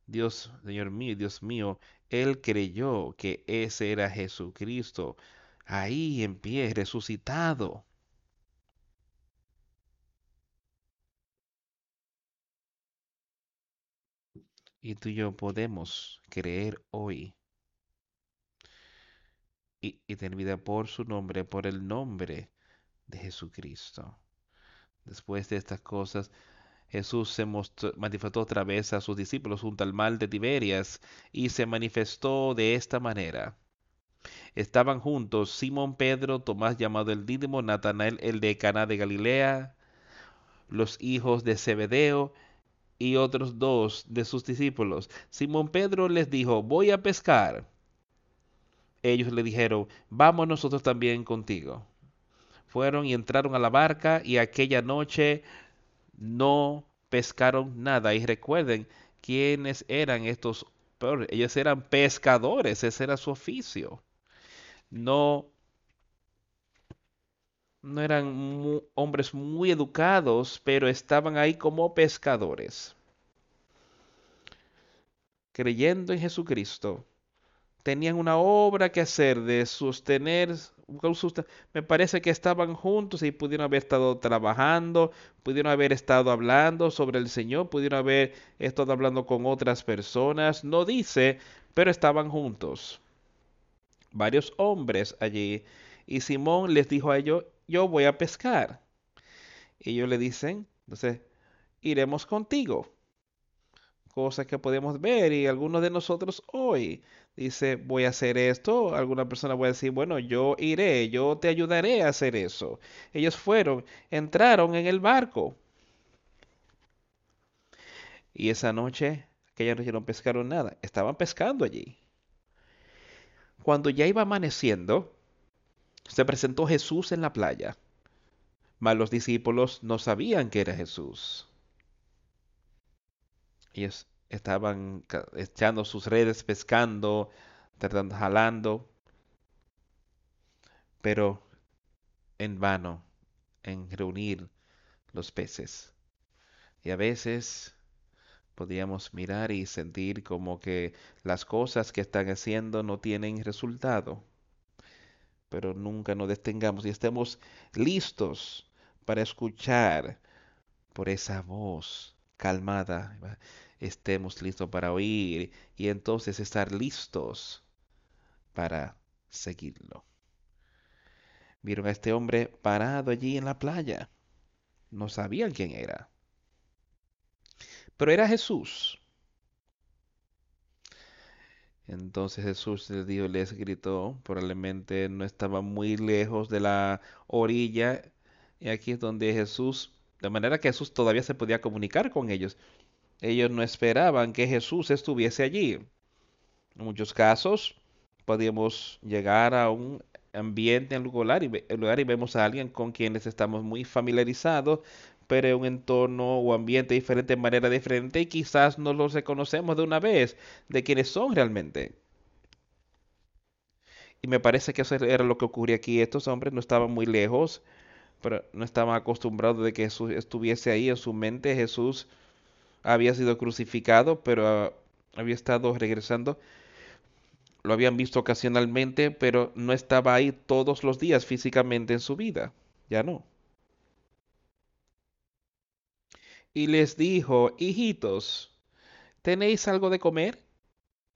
Dios, Señor mío, Dios mío, Él creyó que ese era Jesucristo, ahí en pie, resucitado. Y tú y yo podemos creer hoy y, tener vida por su nombre, por el nombre de Jesucristo. Después de estas cosas, Jesús se manifestó otra vez a sus discípulos junto al mar de Tiberias y se manifestó de esta manera. Estaban juntos Simón Pedro, Tomás llamado el Dídimo, Natanael el de Caná de Galilea, los hijos de Zebedeo y otros dos de sus discípulos. Simón Pedro les dijo, voy a pescar. Ellos le dijeron, vamos nosotros también contigo. Fueron y entraron a la barca y aquella noche no pescaron nada. Y recuerden quiénes eran estos, ellos eran pescadores, ese era su oficio. No no eran hombres muy educados, pero estaban ahí como pescadores. Creyendo en Jesucristo, tenían una obra que hacer de sostener, me parece que estaban juntos y pudieron haber estado trabajando, pudieron haber estado hablando sobre el Señor, pudieron haber estado hablando con otras personas, no dice, pero estaban juntos. Varios hombres allí. Y Simón les dijo a ellos, yo voy a pescar. Ellos le dicen, entonces, iremos contigo. Cosa que podemos ver y algunos de nosotros hoy dice, voy a hacer esto. Alguna persona puede decir, bueno, yo iré, yo te ayudaré a hacer eso. Ellos fueron, entraron en el barco. Y esa noche, aquella noche no pescaron nada. Estaban pescando allí. Cuando ya iba amaneciendo, se presentó Jesús en la playa. Mas los discípulos no sabían que era Jesús. Ellos estaban echando sus redes, pescando, tratando, jalando, pero en vano en reunir los peces. Y a veces podríamos mirar y sentir como que las cosas que están haciendo no tienen resultado. Pero nunca nos detengamos y estemos listos para escuchar por esa voz calmada. Estemos listos para oír y entonces estar listos para seguirlo. Vieron a este hombre parado allí en la playa. No sabían quién era. Pero era Jesús. Entonces Jesús les dijo, les gritó, probablemente no estaba muy lejos de la orilla. Y aquí es donde Jesús, de manera que Jesús todavía se podía comunicar con ellos. Ellos no esperaban que Jesús estuviese allí. En muchos casos podíamos llegar a un ambiente en lugar lugar y vemos a alguien con quienes estamos muy familiarizados, en un entorno o ambiente diferente, de manera diferente, y quizás no los reconocemos de una vez de quienes son realmente. Y me parece que eso era lo que ocurría aquí. Estos hombres no estaban muy lejos, pero no estaban acostumbrados de que Jesús estuviese ahí en su mente. Jesús había sido crucificado, pero ah, había estado regresando lo habían visto ocasionalmente, pero no estaba ahí todos los días físicamente en su vida. Ya no. Y les dijo, hijitos, ¿tenéis algo de comer?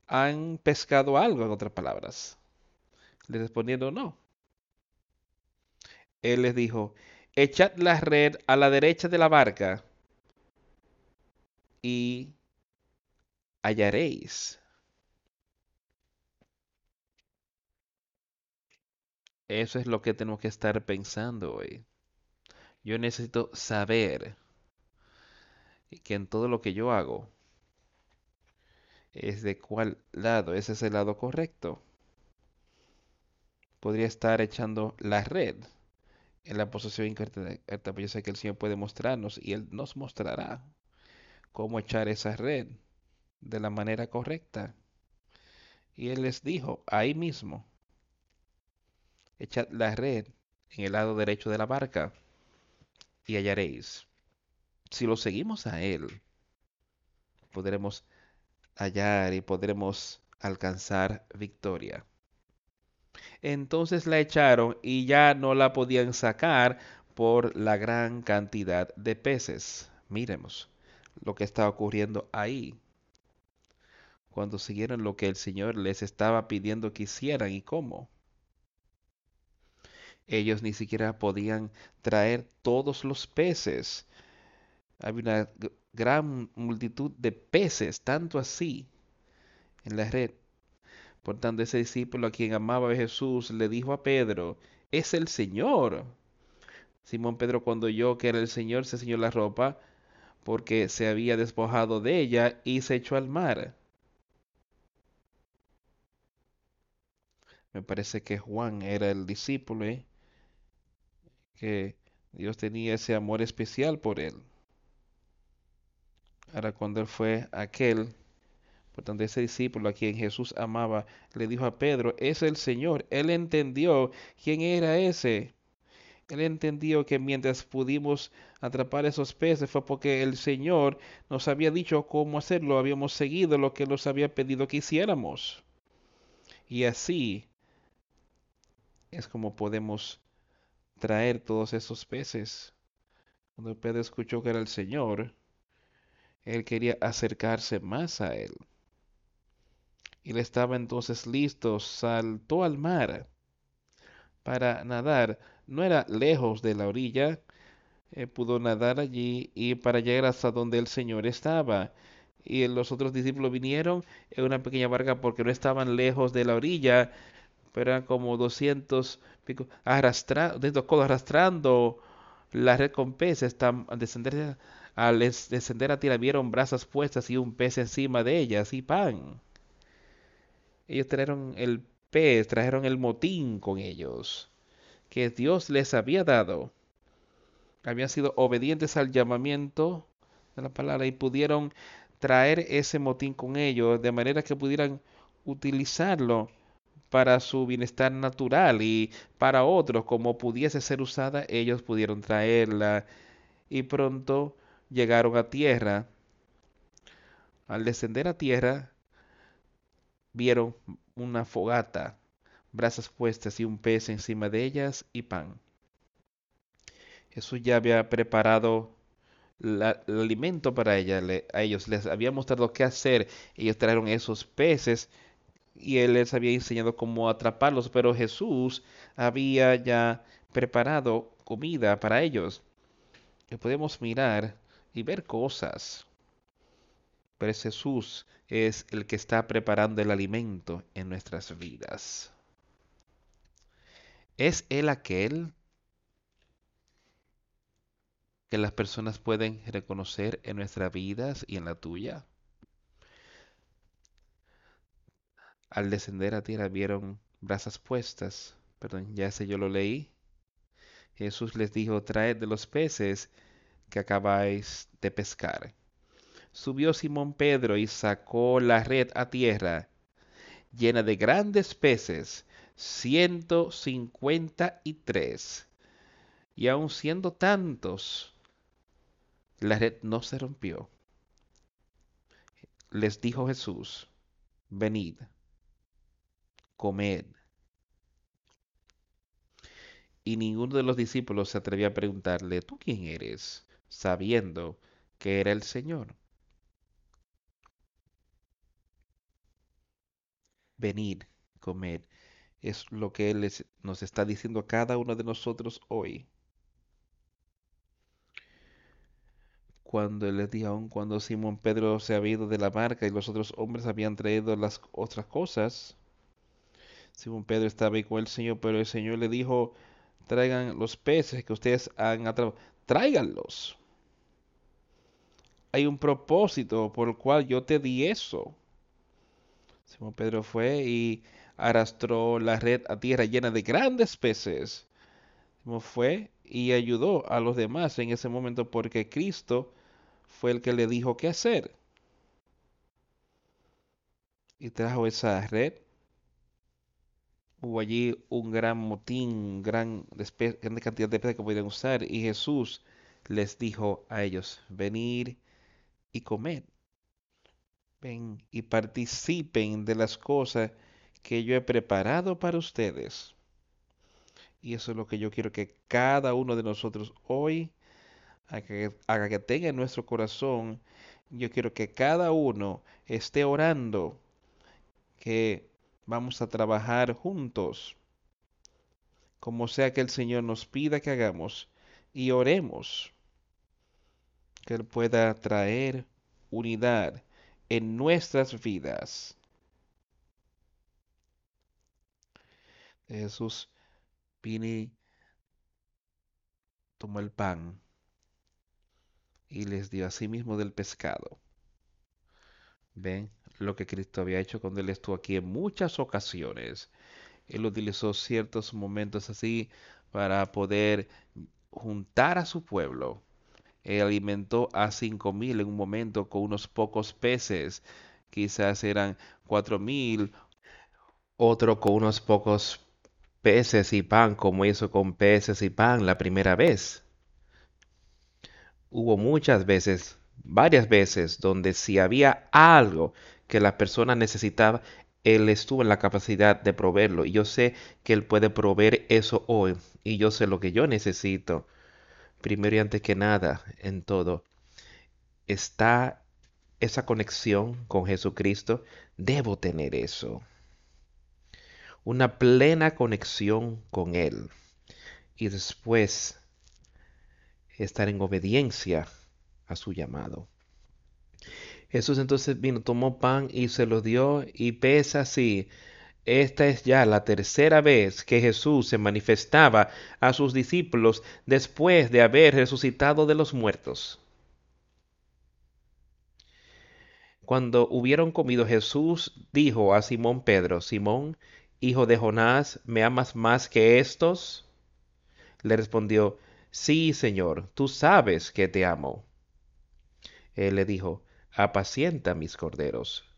¿Han pescado algo, en otras palabras? Le respondiendo, no. Él les dijo, echad la red a la derecha de la barca y hallaréis. Eso es lo que tengo que estar pensando hoy. Yo necesito saber que en todo lo que yo hago es de cuál lado, ese es el lado correcto. Podría estar echando la red en la posición incorrecta, pero yo sé que el Señor puede mostrarnos y Él nos mostrará cómo echar esa red de la manera correcta. Y Él les dijo ahí mismo, echad la red en el lado derecho de la barca y hallaréis. Si lo seguimos a Él, podremos hallar y podremos alcanzar victoria. Entonces la echaron y ya no la podían sacar por la gran cantidad de peces. Miremos lo que está ocurriendo ahí. Cuando siguieron lo que el Señor les estaba pidiendo que hicieran y cómo. Ellos ni siquiera podían traer todos los peces. Había una gran multitud de peces, tanto así, en la red. Por tanto, ese discípulo a quien amaba Jesús le dijo a Pedro, es el Señor. Simón Pedro cuando oyó que era el Señor se ceñó la ropa porque se había despojado de ella y se echó al mar. Me parece que Juan era el discípulo, ¿eh? que Dios tenía ese amor especial por él. Ahora cuando él fue aquel, por tanto ese discípulo a quien Jesús amaba, le dijo a Pedro, es el Señor. Él entendió quién era ese. Él entendió que mientras pudimos atrapar esos peces fue porque el Señor nos había dicho cómo hacerlo, habíamos seguido lo que nos había pedido que hiciéramos. Y así es como podemos traer todos esos peces. Cuando Pedro escuchó que era el Señor, él quería acercarse más a él. Él estaba entonces listo, saltó al mar para nadar. No era lejos de la orilla, eh, pudo nadar allí y para llegar hasta donde el Señor estaba. Y los otros discípulos vinieron en una pequeña barca porque no estaban lejos de la orilla, pero eran como 200 pico, arrastrando, arrastrando la recompensa, están descender al descender a tierra vieron brasas puestas y un pez encima de ellas y pan. Ellos trajeron el pez, trajeron el motín con ellos que Dios les había dado. Habían sido obedientes al llamamiento de la palabra y pudieron traer ese motín con ellos de manera que pudieran utilizarlo para su bienestar natural y para otros como pudiese ser usada, ellos pudieron traerla y pronto llegaron a tierra. Al descender a tierra, vieron una fogata, brasas puestas y un pez encima de ellas y pan. Jesús ya había preparado el alimento para ella, a ellos les había mostrado qué hacer. Ellos trajeron esos peces y él les había enseñado cómo atraparlos, pero Jesús había ya preparado comida para ellos. Y podemos mirar y ver cosas. Pero Jesús es el que está preparando el alimento en nuestras vidas. ¿Es Él aquel que las personas pueden reconocer en nuestras vidas y en la tuya? Al descender a tierra vieron brasas puestas. Perdón, ya ese yo lo leí. Jesús les dijo, traed de los peces que acabáis de pescar. Subió Simón Pedro y sacó la red a tierra, llena de grandes peces, ciento cincuenta y tres. Y aun siendo tantos, la red no se rompió. Les dijo Jesús, venid comer. Y ninguno de los discípulos se atrevía a preguntarle, ¿tú quién eres? Sabiendo que era el Señor. Venid, comed. Es lo que Él nos está diciendo a cada uno de nosotros hoy. Cuando les dijo, cuando Simón Pedro se había ido de la barca y los otros hombres habían traído las otras cosas, Simón Pedro estaba ahí con el Señor, pero el Señor le dijo, traigan los peces que ustedes han atrapado, tráiganlos. Hay un propósito por el cual yo te di eso. Simón Pedro fue y arrastró la red a tierra llena de grandes peces. Simón fue y ayudó a los demás en ese momento porque Cristo fue el que le dijo qué hacer. Y trajo esa red hubo allí un gran motín, gran, gran cantidad de peces que podían usar, y Jesús les dijo a ellos, venir y comer. Ven y participen de las cosas que yo he preparado para ustedes. Y eso es lo que yo quiero que cada uno de nosotros hoy haga que tenga en nuestro corazón. Yo quiero que cada uno esté orando que Vamos a trabajar juntos, como sea que el Señor nos pida que hagamos, y oremos que Él pueda traer unidad en nuestras vidas. Jesús tomó el pan y les dio a sí mismo del pescado. Ven, lo que Cristo había hecho cuando Él estuvo aquí en muchas ocasiones. Él utilizó ciertos momentos así para poder juntar a su pueblo. Él alimentó a cinco mil en un momento con unos pocos peces. Quizás eran cuatro mil. Otro con unos pocos peces y pan, como hizo con peces y pan la primera vez. Hubo muchas veces, varias veces, donde si había algo que la persona necesitaba, Él estuvo en la capacidad de proveerlo. Y yo sé que Él puede proveer eso hoy. Y yo sé lo que yo necesito. Primero y antes que nada, en todo, está esa conexión con Jesucristo. Debo tener eso. Una plena conexión con Él. Y después estar en obediencia a su llamado. Jesús entonces vino, tomó pan y se lo dio y pesa así. Esta es ya la tercera vez que Jesús se manifestaba a sus discípulos después de haber resucitado de los muertos. Cuando hubieron comido, Jesús dijo a Simón Pedro, Simón, hijo de Jonás, ¿me amas más que estos? Le respondió, Sí, Señor, tú sabes que te amo. Él le dijo, apacienta mis corderos.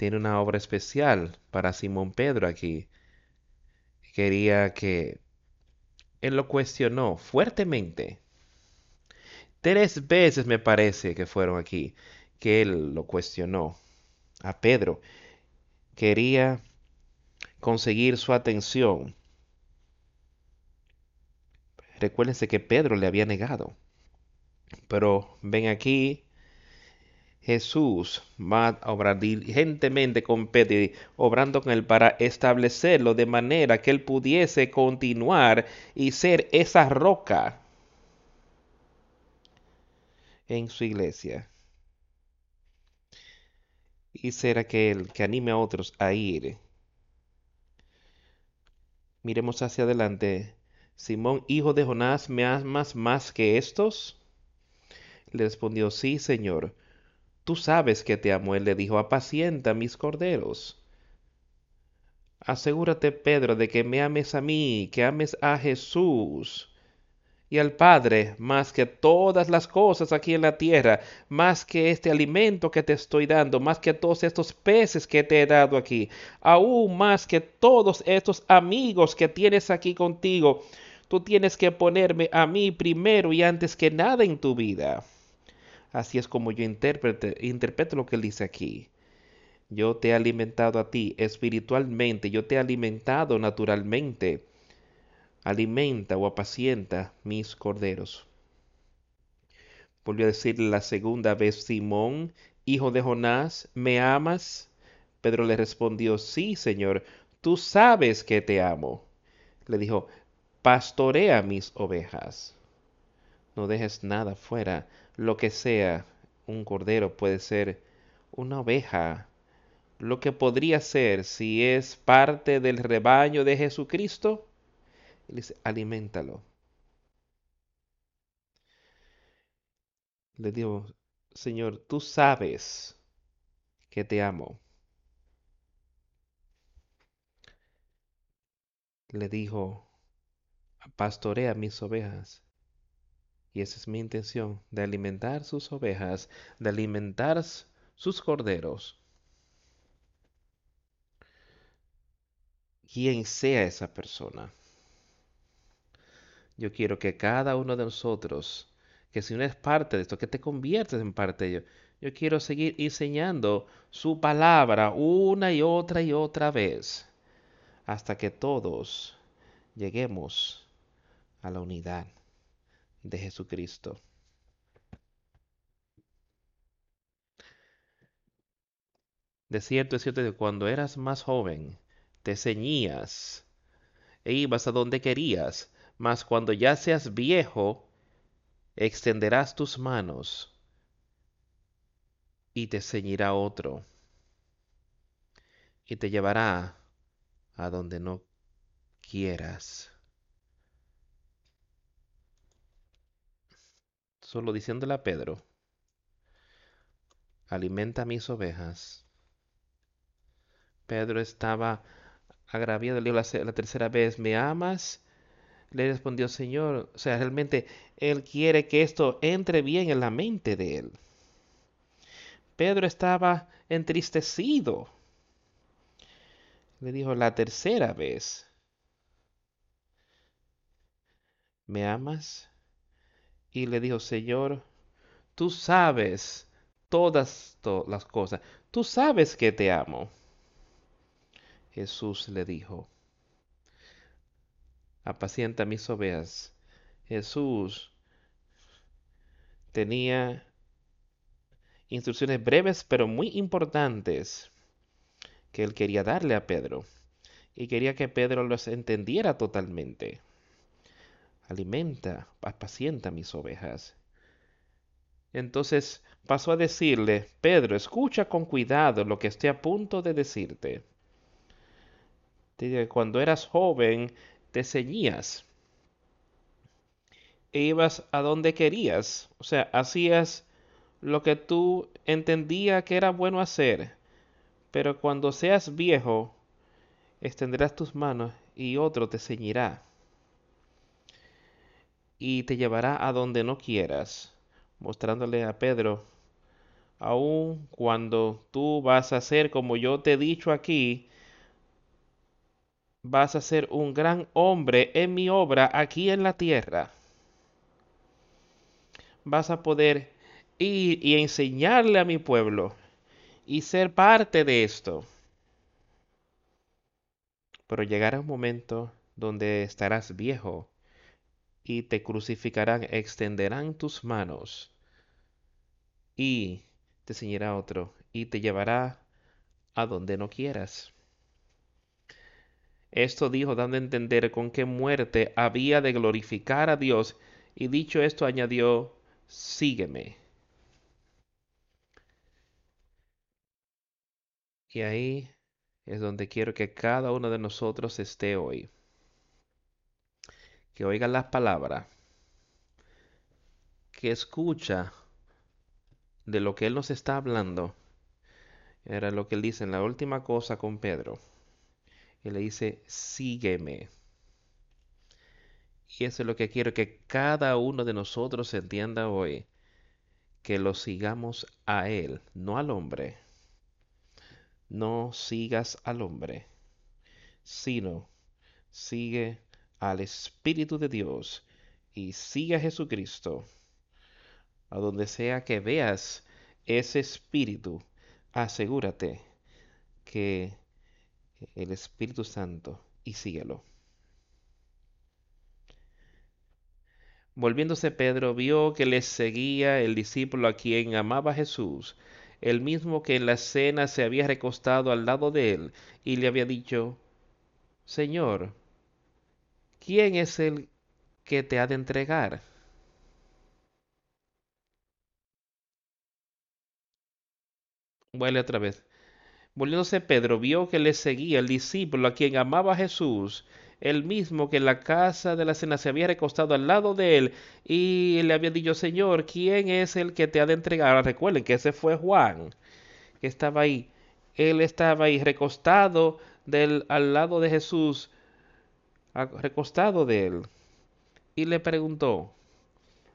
Tiene una obra especial para Simón Pedro aquí. Quería que él lo cuestionó fuertemente. Tres veces me parece que fueron aquí que él lo cuestionó a Pedro. Quería conseguir su atención. Recuérdense que Pedro le había negado. Pero ven aquí, Jesús va a obrar diligentemente con Pedro, obrando con él para establecerlo de manera que él pudiese continuar y ser esa roca en su iglesia. Y ser aquel que anime a otros a ir. Miremos hacia adelante. Simón, hijo de Jonás, ¿me amas más que estos? Le respondió, sí, Señor. Tú sabes que te amo. Él le dijo, apacienta mis corderos. Asegúrate, Pedro, de que me ames a mí, que ames a Jesús y al Padre más que todas las cosas aquí en la tierra, más que este alimento que te estoy dando, más que todos estos peces que te he dado aquí, aún más que todos estos amigos que tienes aquí contigo. Tú tienes que ponerme a mí primero y antes que nada en tu vida. Así es como yo interpreto lo que él dice aquí. Yo te he alimentado a ti espiritualmente, yo te he alimentado naturalmente. Alimenta o apacienta mis corderos. Volvió a decirle la segunda vez, Simón, hijo de Jonás, ¿me amas? Pedro le respondió, sí, Señor, tú sabes que te amo. Le dijo, pastorea mis ovejas. No dejes nada fuera lo que sea, un cordero puede ser una oveja, lo que podría ser si es parte del rebaño de Jesucristo, él dice, aliméntalo. Le digo, Señor, tú sabes que te amo. Le dijo, pastorea mis ovejas. Y esa es mi intención, de alimentar sus ovejas, de alimentar sus corderos. Quien sea esa persona. Yo quiero que cada uno de nosotros, que si no es parte de esto, que te conviertes en parte de ello. Yo quiero seguir enseñando su palabra una y otra y otra vez, hasta que todos lleguemos a la unidad de Jesucristo. De cierto es cierto que cuando eras más joven, te ceñías e ibas a donde querías, mas cuando ya seas viejo, extenderás tus manos y te ceñirá otro y te llevará a donde no quieras. Solo diciéndole a Pedro, alimenta mis ovejas. Pedro estaba agraviado, le dijo la, tercera vez, ¿me amas? Le respondió, Señor, o sea, realmente Él quiere que esto entre bien en la mente de Él. Pedro estaba entristecido. Le dijo la tercera vez, ¿me amas? Y le dijo, Señor, tú sabes todas las cosas, tú sabes que te amo. Jesús le dijo, apacienta mis ovejas. Jesús tenía instrucciones breves pero muy importantes que él quería darle a Pedro y quería que Pedro los entendiera totalmente alimenta, apacienta mis ovejas. Entonces pasó a decirle, Pedro, escucha con cuidado lo que estoy a punto de decirte. Cuando eras joven, te ceñías e ibas a donde querías, o sea, hacías lo que tú entendías que era bueno hacer, pero cuando seas viejo, extenderás tus manos y otro te ceñirá y te llevará a donde no quieras, mostrándole a Pedro, aun cuando tú vas a ser como yo te he dicho aquí, vas a ser un gran hombre en mi obra aquí en la tierra. Vas a poder ir y enseñarle a mi pueblo y ser parte de esto. Pero llegará un momento donde estarás viejo y te crucificarán, extenderán tus manos y te enseñará otro y te llevará a donde no quieras. Esto dijo dando a entender con qué muerte había de glorificar a Dios y dicho esto añadió, sígueme. Y ahí es donde quiero que cada uno de nosotros esté hoy que oiga las palabras, que escucha de lo que Él nos está hablando. Era lo que Él dice en la última cosa con Pedro. Y le dice, sígueme. Y eso es lo que quiero que cada uno de nosotros entienda hoy. Que lo sigamos a Él, no al hombre. No sigas al hombre, sino sigue al Espíritu de Dios y sigue a Jesucristo, a donde sea que veas ese Espíritu, asegúrate que el Espíritu Santo y síguelo. Volviéndose Pedro vio que le seguía el discípulo a quien amaba Jesús, el mismo que en la cena se había recostado al lado de él y le había dicho, Señor, ¿quién es el que te ha de entregar? Vuelve otra vez. Volviéndose Pedro, vio que le seguía el discípulo a quien amaba Jesús, el mismo que en la casa de la cena se había recostado al lado de él y le había dicho, Señor, ¿quién es el que te ha de entregar? recuerden que ese fue Juan, que estaba ahí. Él estaba ahí recostado del, al lado de Jesús recostado de él, y le preguntó,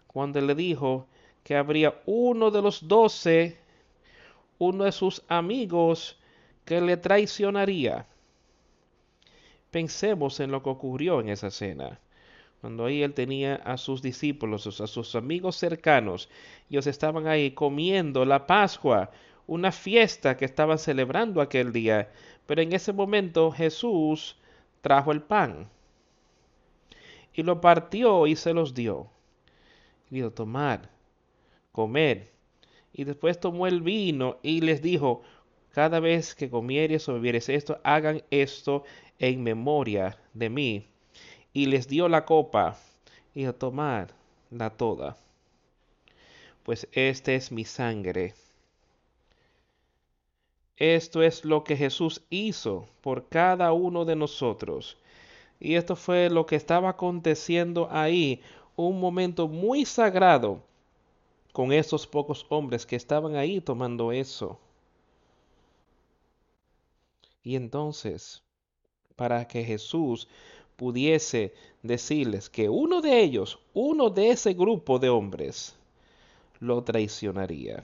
cuando le dijo que habría uno de los doce, uno de sus amigos, que le traicionaría. Pensemos en lo que ocurrió en esa cena, cuando ahí él tenía a sus discípulos, a sus amigos cercanos, ellos estaban ahí comiendo la Pascua, una fiesta que estaban celebrando aquel día, pero en ese momento Jesús trajo el pan y lo partió y se los dio. Y dijo, tomar, comer. Y después tomó el vino y les dijo, cada vez que comieres o bebieres esto, hagan esto en memoria de mí. Y les dio la copa y dijo, tomar la toda. Pues esta es mi sangre. Esto es lo que Jesús hizo por cada uno de nosotros y esto fue lo que estaba aconteciendo ahí, un momento muy sagrado con esos pocos hombres que estaban ahí tomando eso. Y entonces, para que Jesús pudiese decirles que uno de ellos, uno de ese grupo de hombres, lo traicionaría.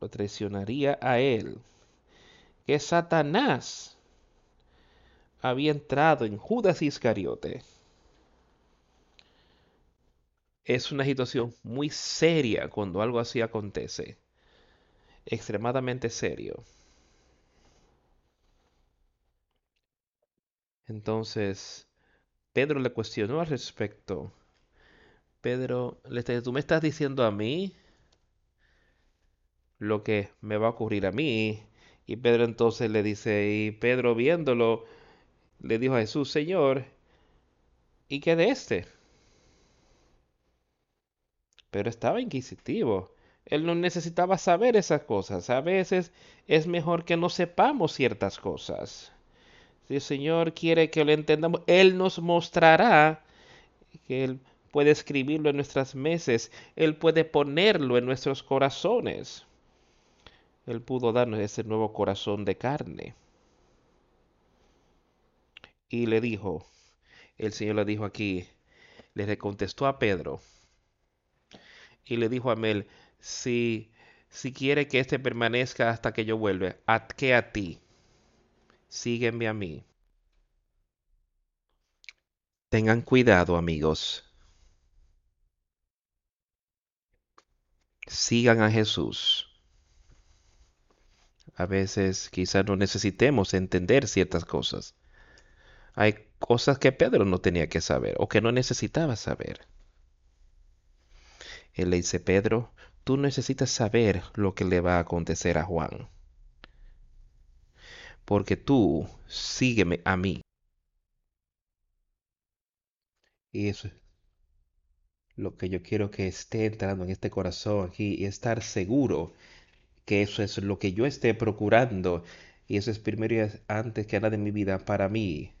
Lo traicionaría a él. Que Satanás había entrado en Judas Iscariote. Es una situación muy seria cuando algo así acontece. Extremadamente serio. Entonces, Pedro le cuestionó al respecto. Pedro, tú me estás diciendo a mí lo que me va a ocurrir a mí. Y Pedro entonces le dice, y Pedro viéndolo, le dijo a Jesús, Señor, ¿y qué de este? Pero estaba inquisitivo. Él no necesitaba saber esas cosas. A veces es mejor que no sepamos ciertas cosas. Si el Señor quiere que lo entendamos, Él nos mostrará que Él puede escribirlo en nuestras mesas, Él puede ponerlo en nuestros corazones. Él pudo darnos ese nuevo corazón de carne. Y le dijo, el Señor le dijo aquí, le contestó a Pedro y le dijo a Mel, si, si quiere que éste permanezca hasta que yo vuelva, ¿a qué a ti? Sígueme a mí. Tengan cuidado, amigos. Sigan a Jesús. A veces quizás no necesitemos entender ciertas cosas. Hay cosas que Pedro no tenía que saber o que no necesitaba saber. Él le dice, Pedro, tú necesitas saber lo que le va a acontecer a Juan. Porque tú sígueme a mí. Y eso es lo que yo quiero que esté entrando en este corazón aquí y estar seguro que eso es lo que yo esté procurando. Y eso es primero y antes que nada en mi vida para mí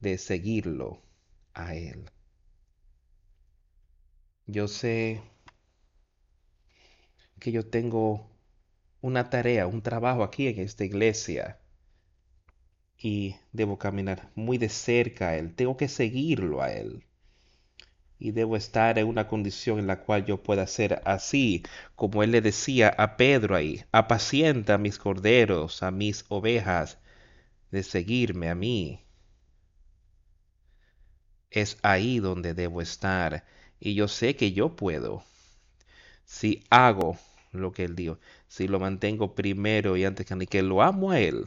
de seguirlo a Él. Yo sé que yo tengo una tarea, un trabajo aquí en esta iglesia y debo caminar muy de cerca a Él. Tengo que seguirlo a Él. Y debo estar en una condición en la cual yo pueda ser así, como Él le decía a Pedro ahí, apacienta a mis corderos, a mis ovejas, de seguirme a mí es ahí donde debo estar. Y yo sé que yo puedo. Si hago lo que Él dijo, si lo mantengo primero y antes que que lo amo a Él,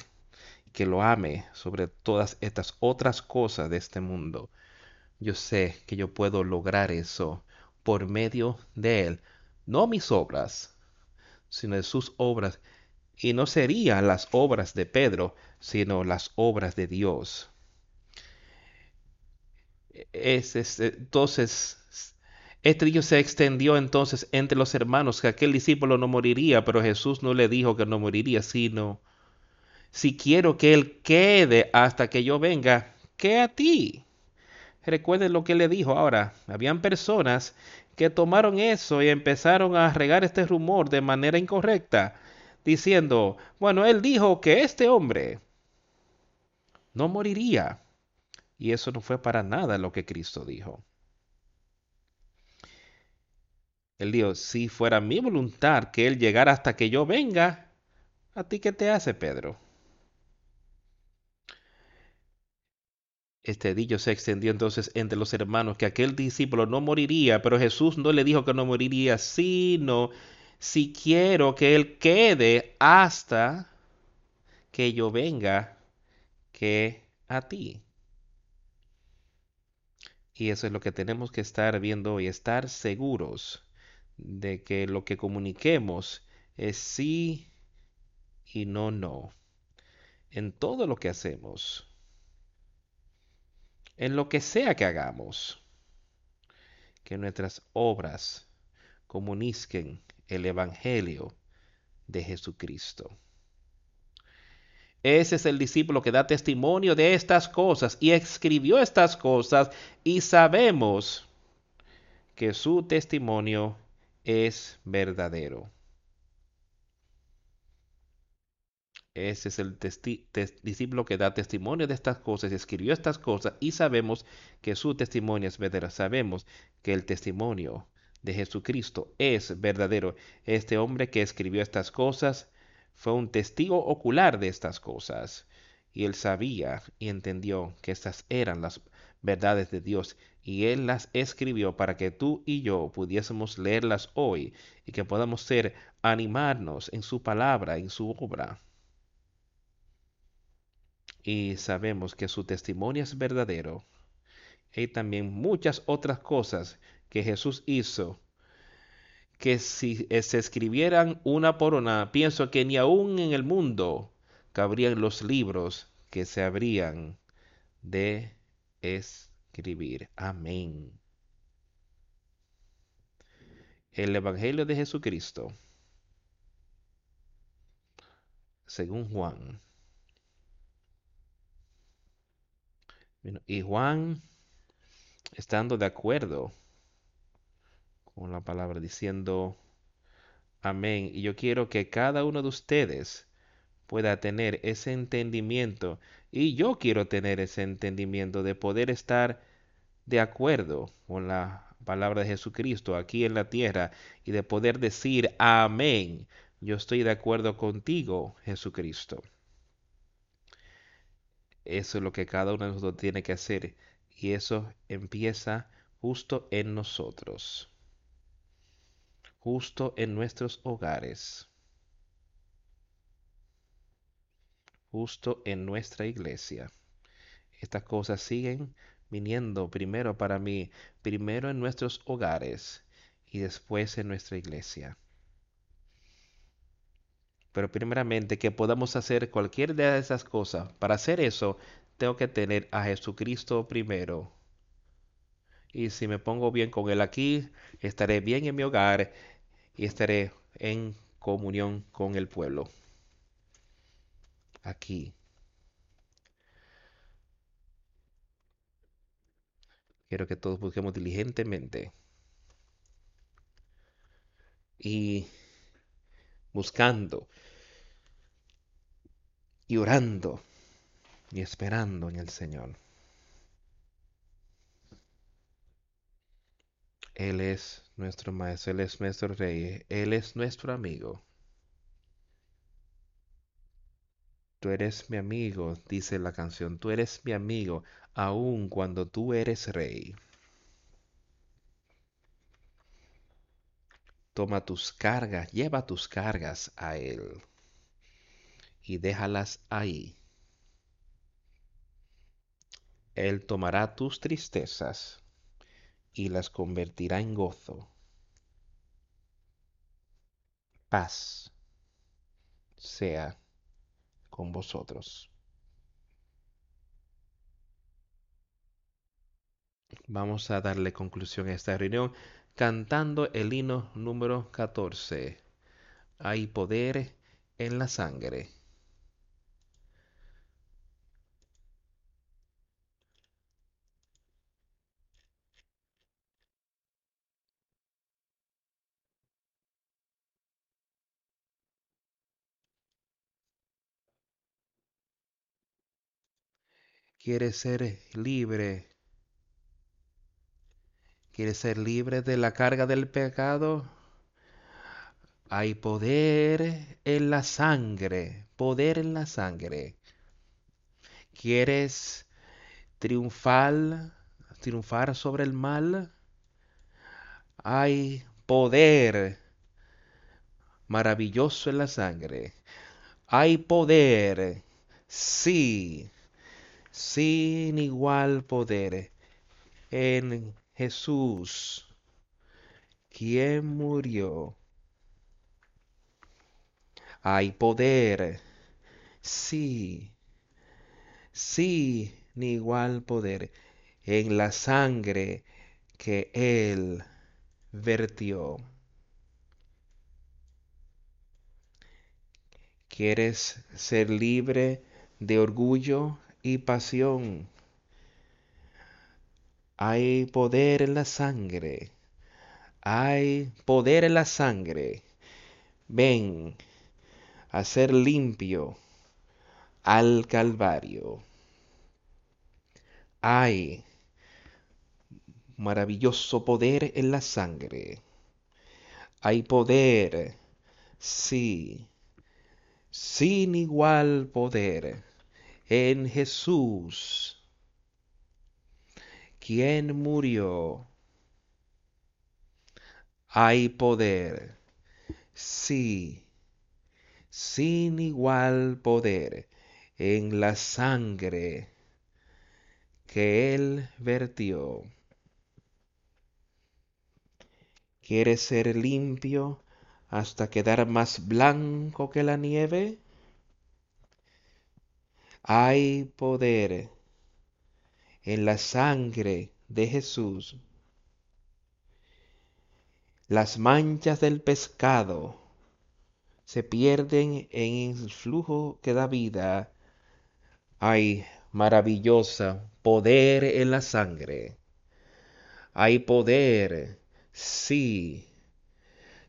que lo ame sobre todas estas otras cosas de este mundo, yo sé que yo puedo lograr eso por medio de Él. No mis obras, sino de sus obras. Y no serían las obras de Pedro, sino las obras de Dios es, entonces, este dicho se extendió entonces entre los hermanos, que aquel discípulo no moriría, pero Jesús no le dijo que no moriría, sino, si quiero que él quede hasta que yo venga, ¿qué a ti? Recuerden lo que le dijo ahora. Habían personas que tomaron eso y empezaron a regar este rumor de manera incorrecta, diciendo, bueno, él dijo que este hombre no moriría. Y eso no fue para nada lo que Cristo dijo. Él dijo, si fuera mi voluntad que Él llegara hasta que yo venga, ¿a ti qué te hace, Pedro? Este dicho se extendió entonces entre los hermanos que aquel discípulo no moriría, pero Jesús no le dijo que no moriría, sino si quiero que Él quede hasta que yo venga, que a ti. Y eso es lo que tenemos que estar viendo y estar seguros de que lo que comuniquemos es sí y no no. En todo lo que hacemos. En lo que sea que hagamos. Que nuestras obras comuniquen el Evangelio de Jesucristo. Ese es el discípulo que da testimonio de estas cosas y escribió estas cosas y sabemos que su testimonio es verdadero. Ese es el discípulo que da testimonio de estas cosas, y escribió estas cosas y sabemos que su testimonio es verdadero. Sabemos que el testimonio de Jesucristo es verdadero. Este hombre que escribió estas cosas fue un testigo ocular de estas cosas, y él sabía y entendió que estas eran las verdades de Dios, y él las escribió para que tú y yo pudiésemos leerlas hoy y que podamos ser animarnos en su palabra, en su obra. Y sabemos que su testimonio es verdadero. Hay también muchas otras cosas que Jesús hizo que si eh, se escribieran una por una, pienso que ni aún en el mundo cabrían los libros que se habrían de escribir. Amén. El Evangelio de Jesucristo, según Juan. y Juan estando de acuerdo con la palabra, diciendo amén. Y yo quiero que cada uno de ustedes pueda tener ese entendimiento. Y yo quiero tener ese entendimiento de poder estar de acuerdo con la palabra de Jesucristo aquí en la tierra y de poder decir amén. Yo estoy de acuerdo contigo, Jesucristo. Eso es lo que cada uno de nosotros tiene que hacer y eso empieza justo en nosotros, justo en nuestros hogares, justo en nuestra iglesia. Estas cosas siguen viniendo primero para mí, primero en nuestros hogares y después en nuestra iglesia. Pero primeramente que podamos hacer cualquier de esas cosas. Para hacer eso, tengo que tener a Jesucristo primero. Y si me pongo bien con Él aquí, estaré bien en mi hogar y estaré en comunión con el pueblo. Aquí. Quiero que todos busquemos diligentemente. Y buscando y orando y esperando en el Señor. Él es nuestro Maestro, Él es nuestro Rey, Él es nuestro amigo. Tú eres mi amigo, dice la canción, tú eres mi amigo, aun cuando tú eres rey. Toma tus cargas, lleva tus cargas a Él y déjalas ahí. Él tomará tus tristezas y las convertirá en gozo. Paz sea con vosotros. Vamos a darle conclusión a esta reunión cantando el himno número 14. Hay poder en la sangre. ¿Quieres ser libre? ¿Quieres ser libre de la carga del pecado? Hay poder en la sangre, poder en la sangre. ¿Quieres triunfar, triunfar sobre el mal? Hay poder maravilloso en la sangre. Hay poder, sí, sin igual poder en Jesús, quien murió. Hay poder, sí, sí, ni igual poder en la sangre que Él vertió. ¿Quieres ser libre de orgullo y pasión. Hay poder en la sangre. Hay poder en la sangre. Ven a ser limpio al Calvario. Hay maravilloso poder en la sangre. Hay poder, sí, sin igual poder en Jesús, quien murió. Hay poder, sí, sin igual poder en la sangre que Él vertió. ¿Quieres ser limpio hasta quedar más blanco que la nieve? Hay poder en la sangre de Jesús. Las manchas del pescado se pierden en el flujo que da vida. Hay maravillosa poder en la sangre. Hay poder, sí,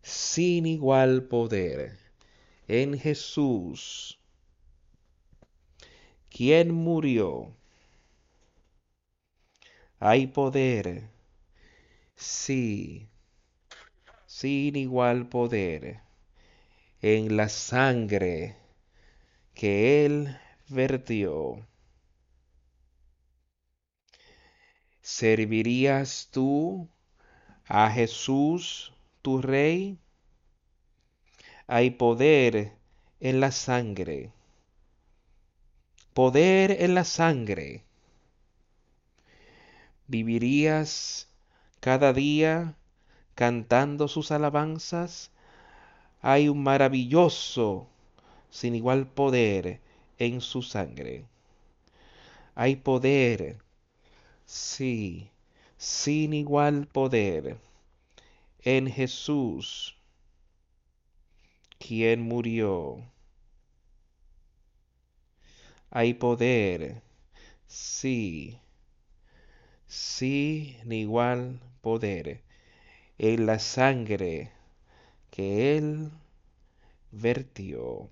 sin igual poder en Jesús, quien murió. Hay poder, sí, sin igual poder en la sangre que Él vertió. ¿Servirías tú a Jesús, tu Rey? Hay poder en la sangre. Poder en la sangre. ¿Vivirías cada día cantando sus alabanzas? Hay un maravilloso, sin igual poder en su sangre. Hay poder Sí, sin igual poder, en Jesús, quien murió. Hay poder, sí, sin igual poder, en la sangre que Él vertió.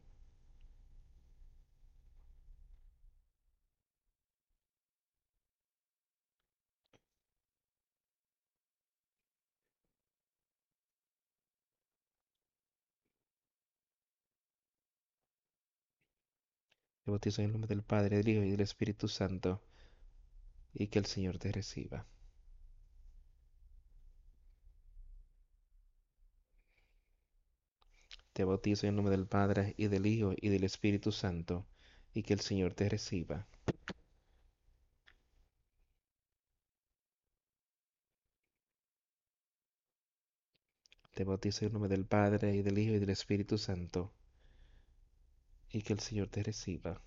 Te bautizo en el nombre del Padre, del Hijo y del Espíritu Santo, y que el Señor te reciba. Te bautizo en el nombre del Padre, y del Hijo y del Espíritu Santo, y que el Señor te reciba. Te bautizo en el nombre del Padre, y del Hijo y del Espíritu Santo, y que el Señor te reciba.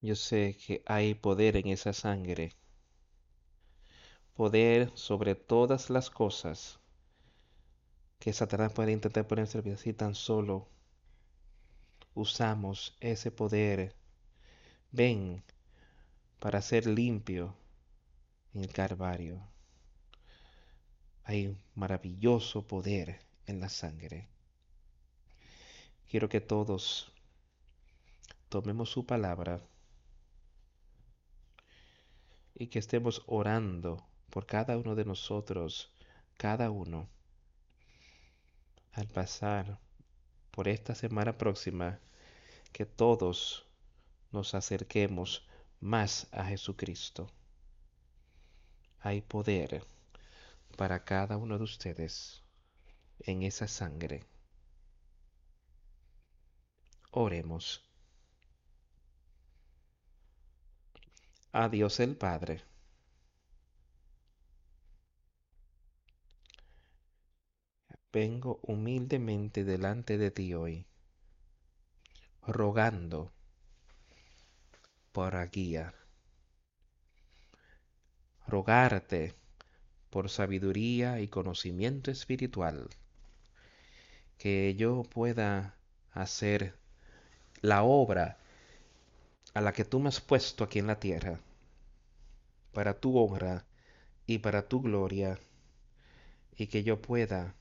Yo sé que hay poder en esa sangre, poder sobre todas las cosas que Satanás puede intentar poner en si tan solo usamos ese poder. Ven para ser limpio en el Calvario. Hay un maravilloso poder en la sangre. Quiero que todos tomemos su palabra y que estemos orando por cada uno de nosotros, cada uno, al pasar por esta semana próxima, que todos nos acerquemos más a Jesucristo. Hay poder para cada uno de ustedes en esa sangre. Oremos. a Dios el Padre. Vengo humildemente delante de ti hoy, rogando por guía, rogarte por sabiduría y conocimiento espiritual, que yo pueda hacer la obra a la que tú me has puesto aquí en la tierra, para tu honra y para tu gloria, y que yo pueda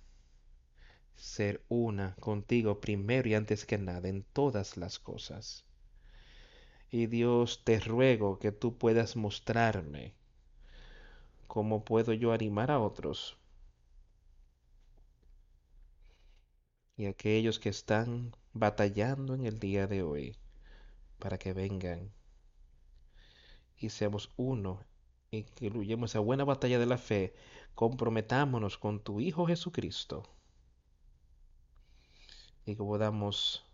ser una contigo primero y antes que nada en todas las cosas. Y Dios te ruego que tú puedas mostrarme cómo puedo yo animar a otros. Y aquellos que están batallando en el día de hoy para que vengan y seamos uno luyemos esa buena batalla de la fe, comprometámonos con tu Hijo Jesucristo y que podamos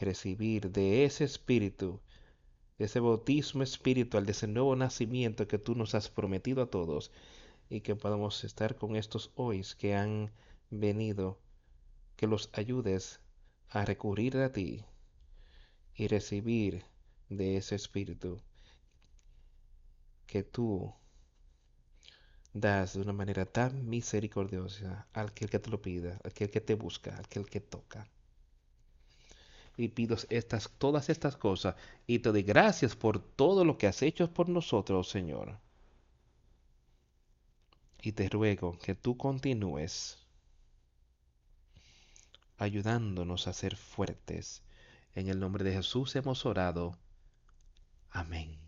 recibir de ese espíritu, ese bautismo espiritual, de ese nuevo nacimiento que tú nos has prometido a todos y que podamos estar con estos hoy que han venido, que los ayudes a recurrir a ti y recibir de ese espíritu que tú das de una manera tan misericordiosa al que te lo pida, aquel que te busca, aquel que toca. Y pido estas, todas estas cosas y te doy gracias por todo lo que has hecho por nosotros, Señor. Y te ruego que tú continúes ayudándonos a ser fuertes. En el nombre de Jesús hemos orado. Amén.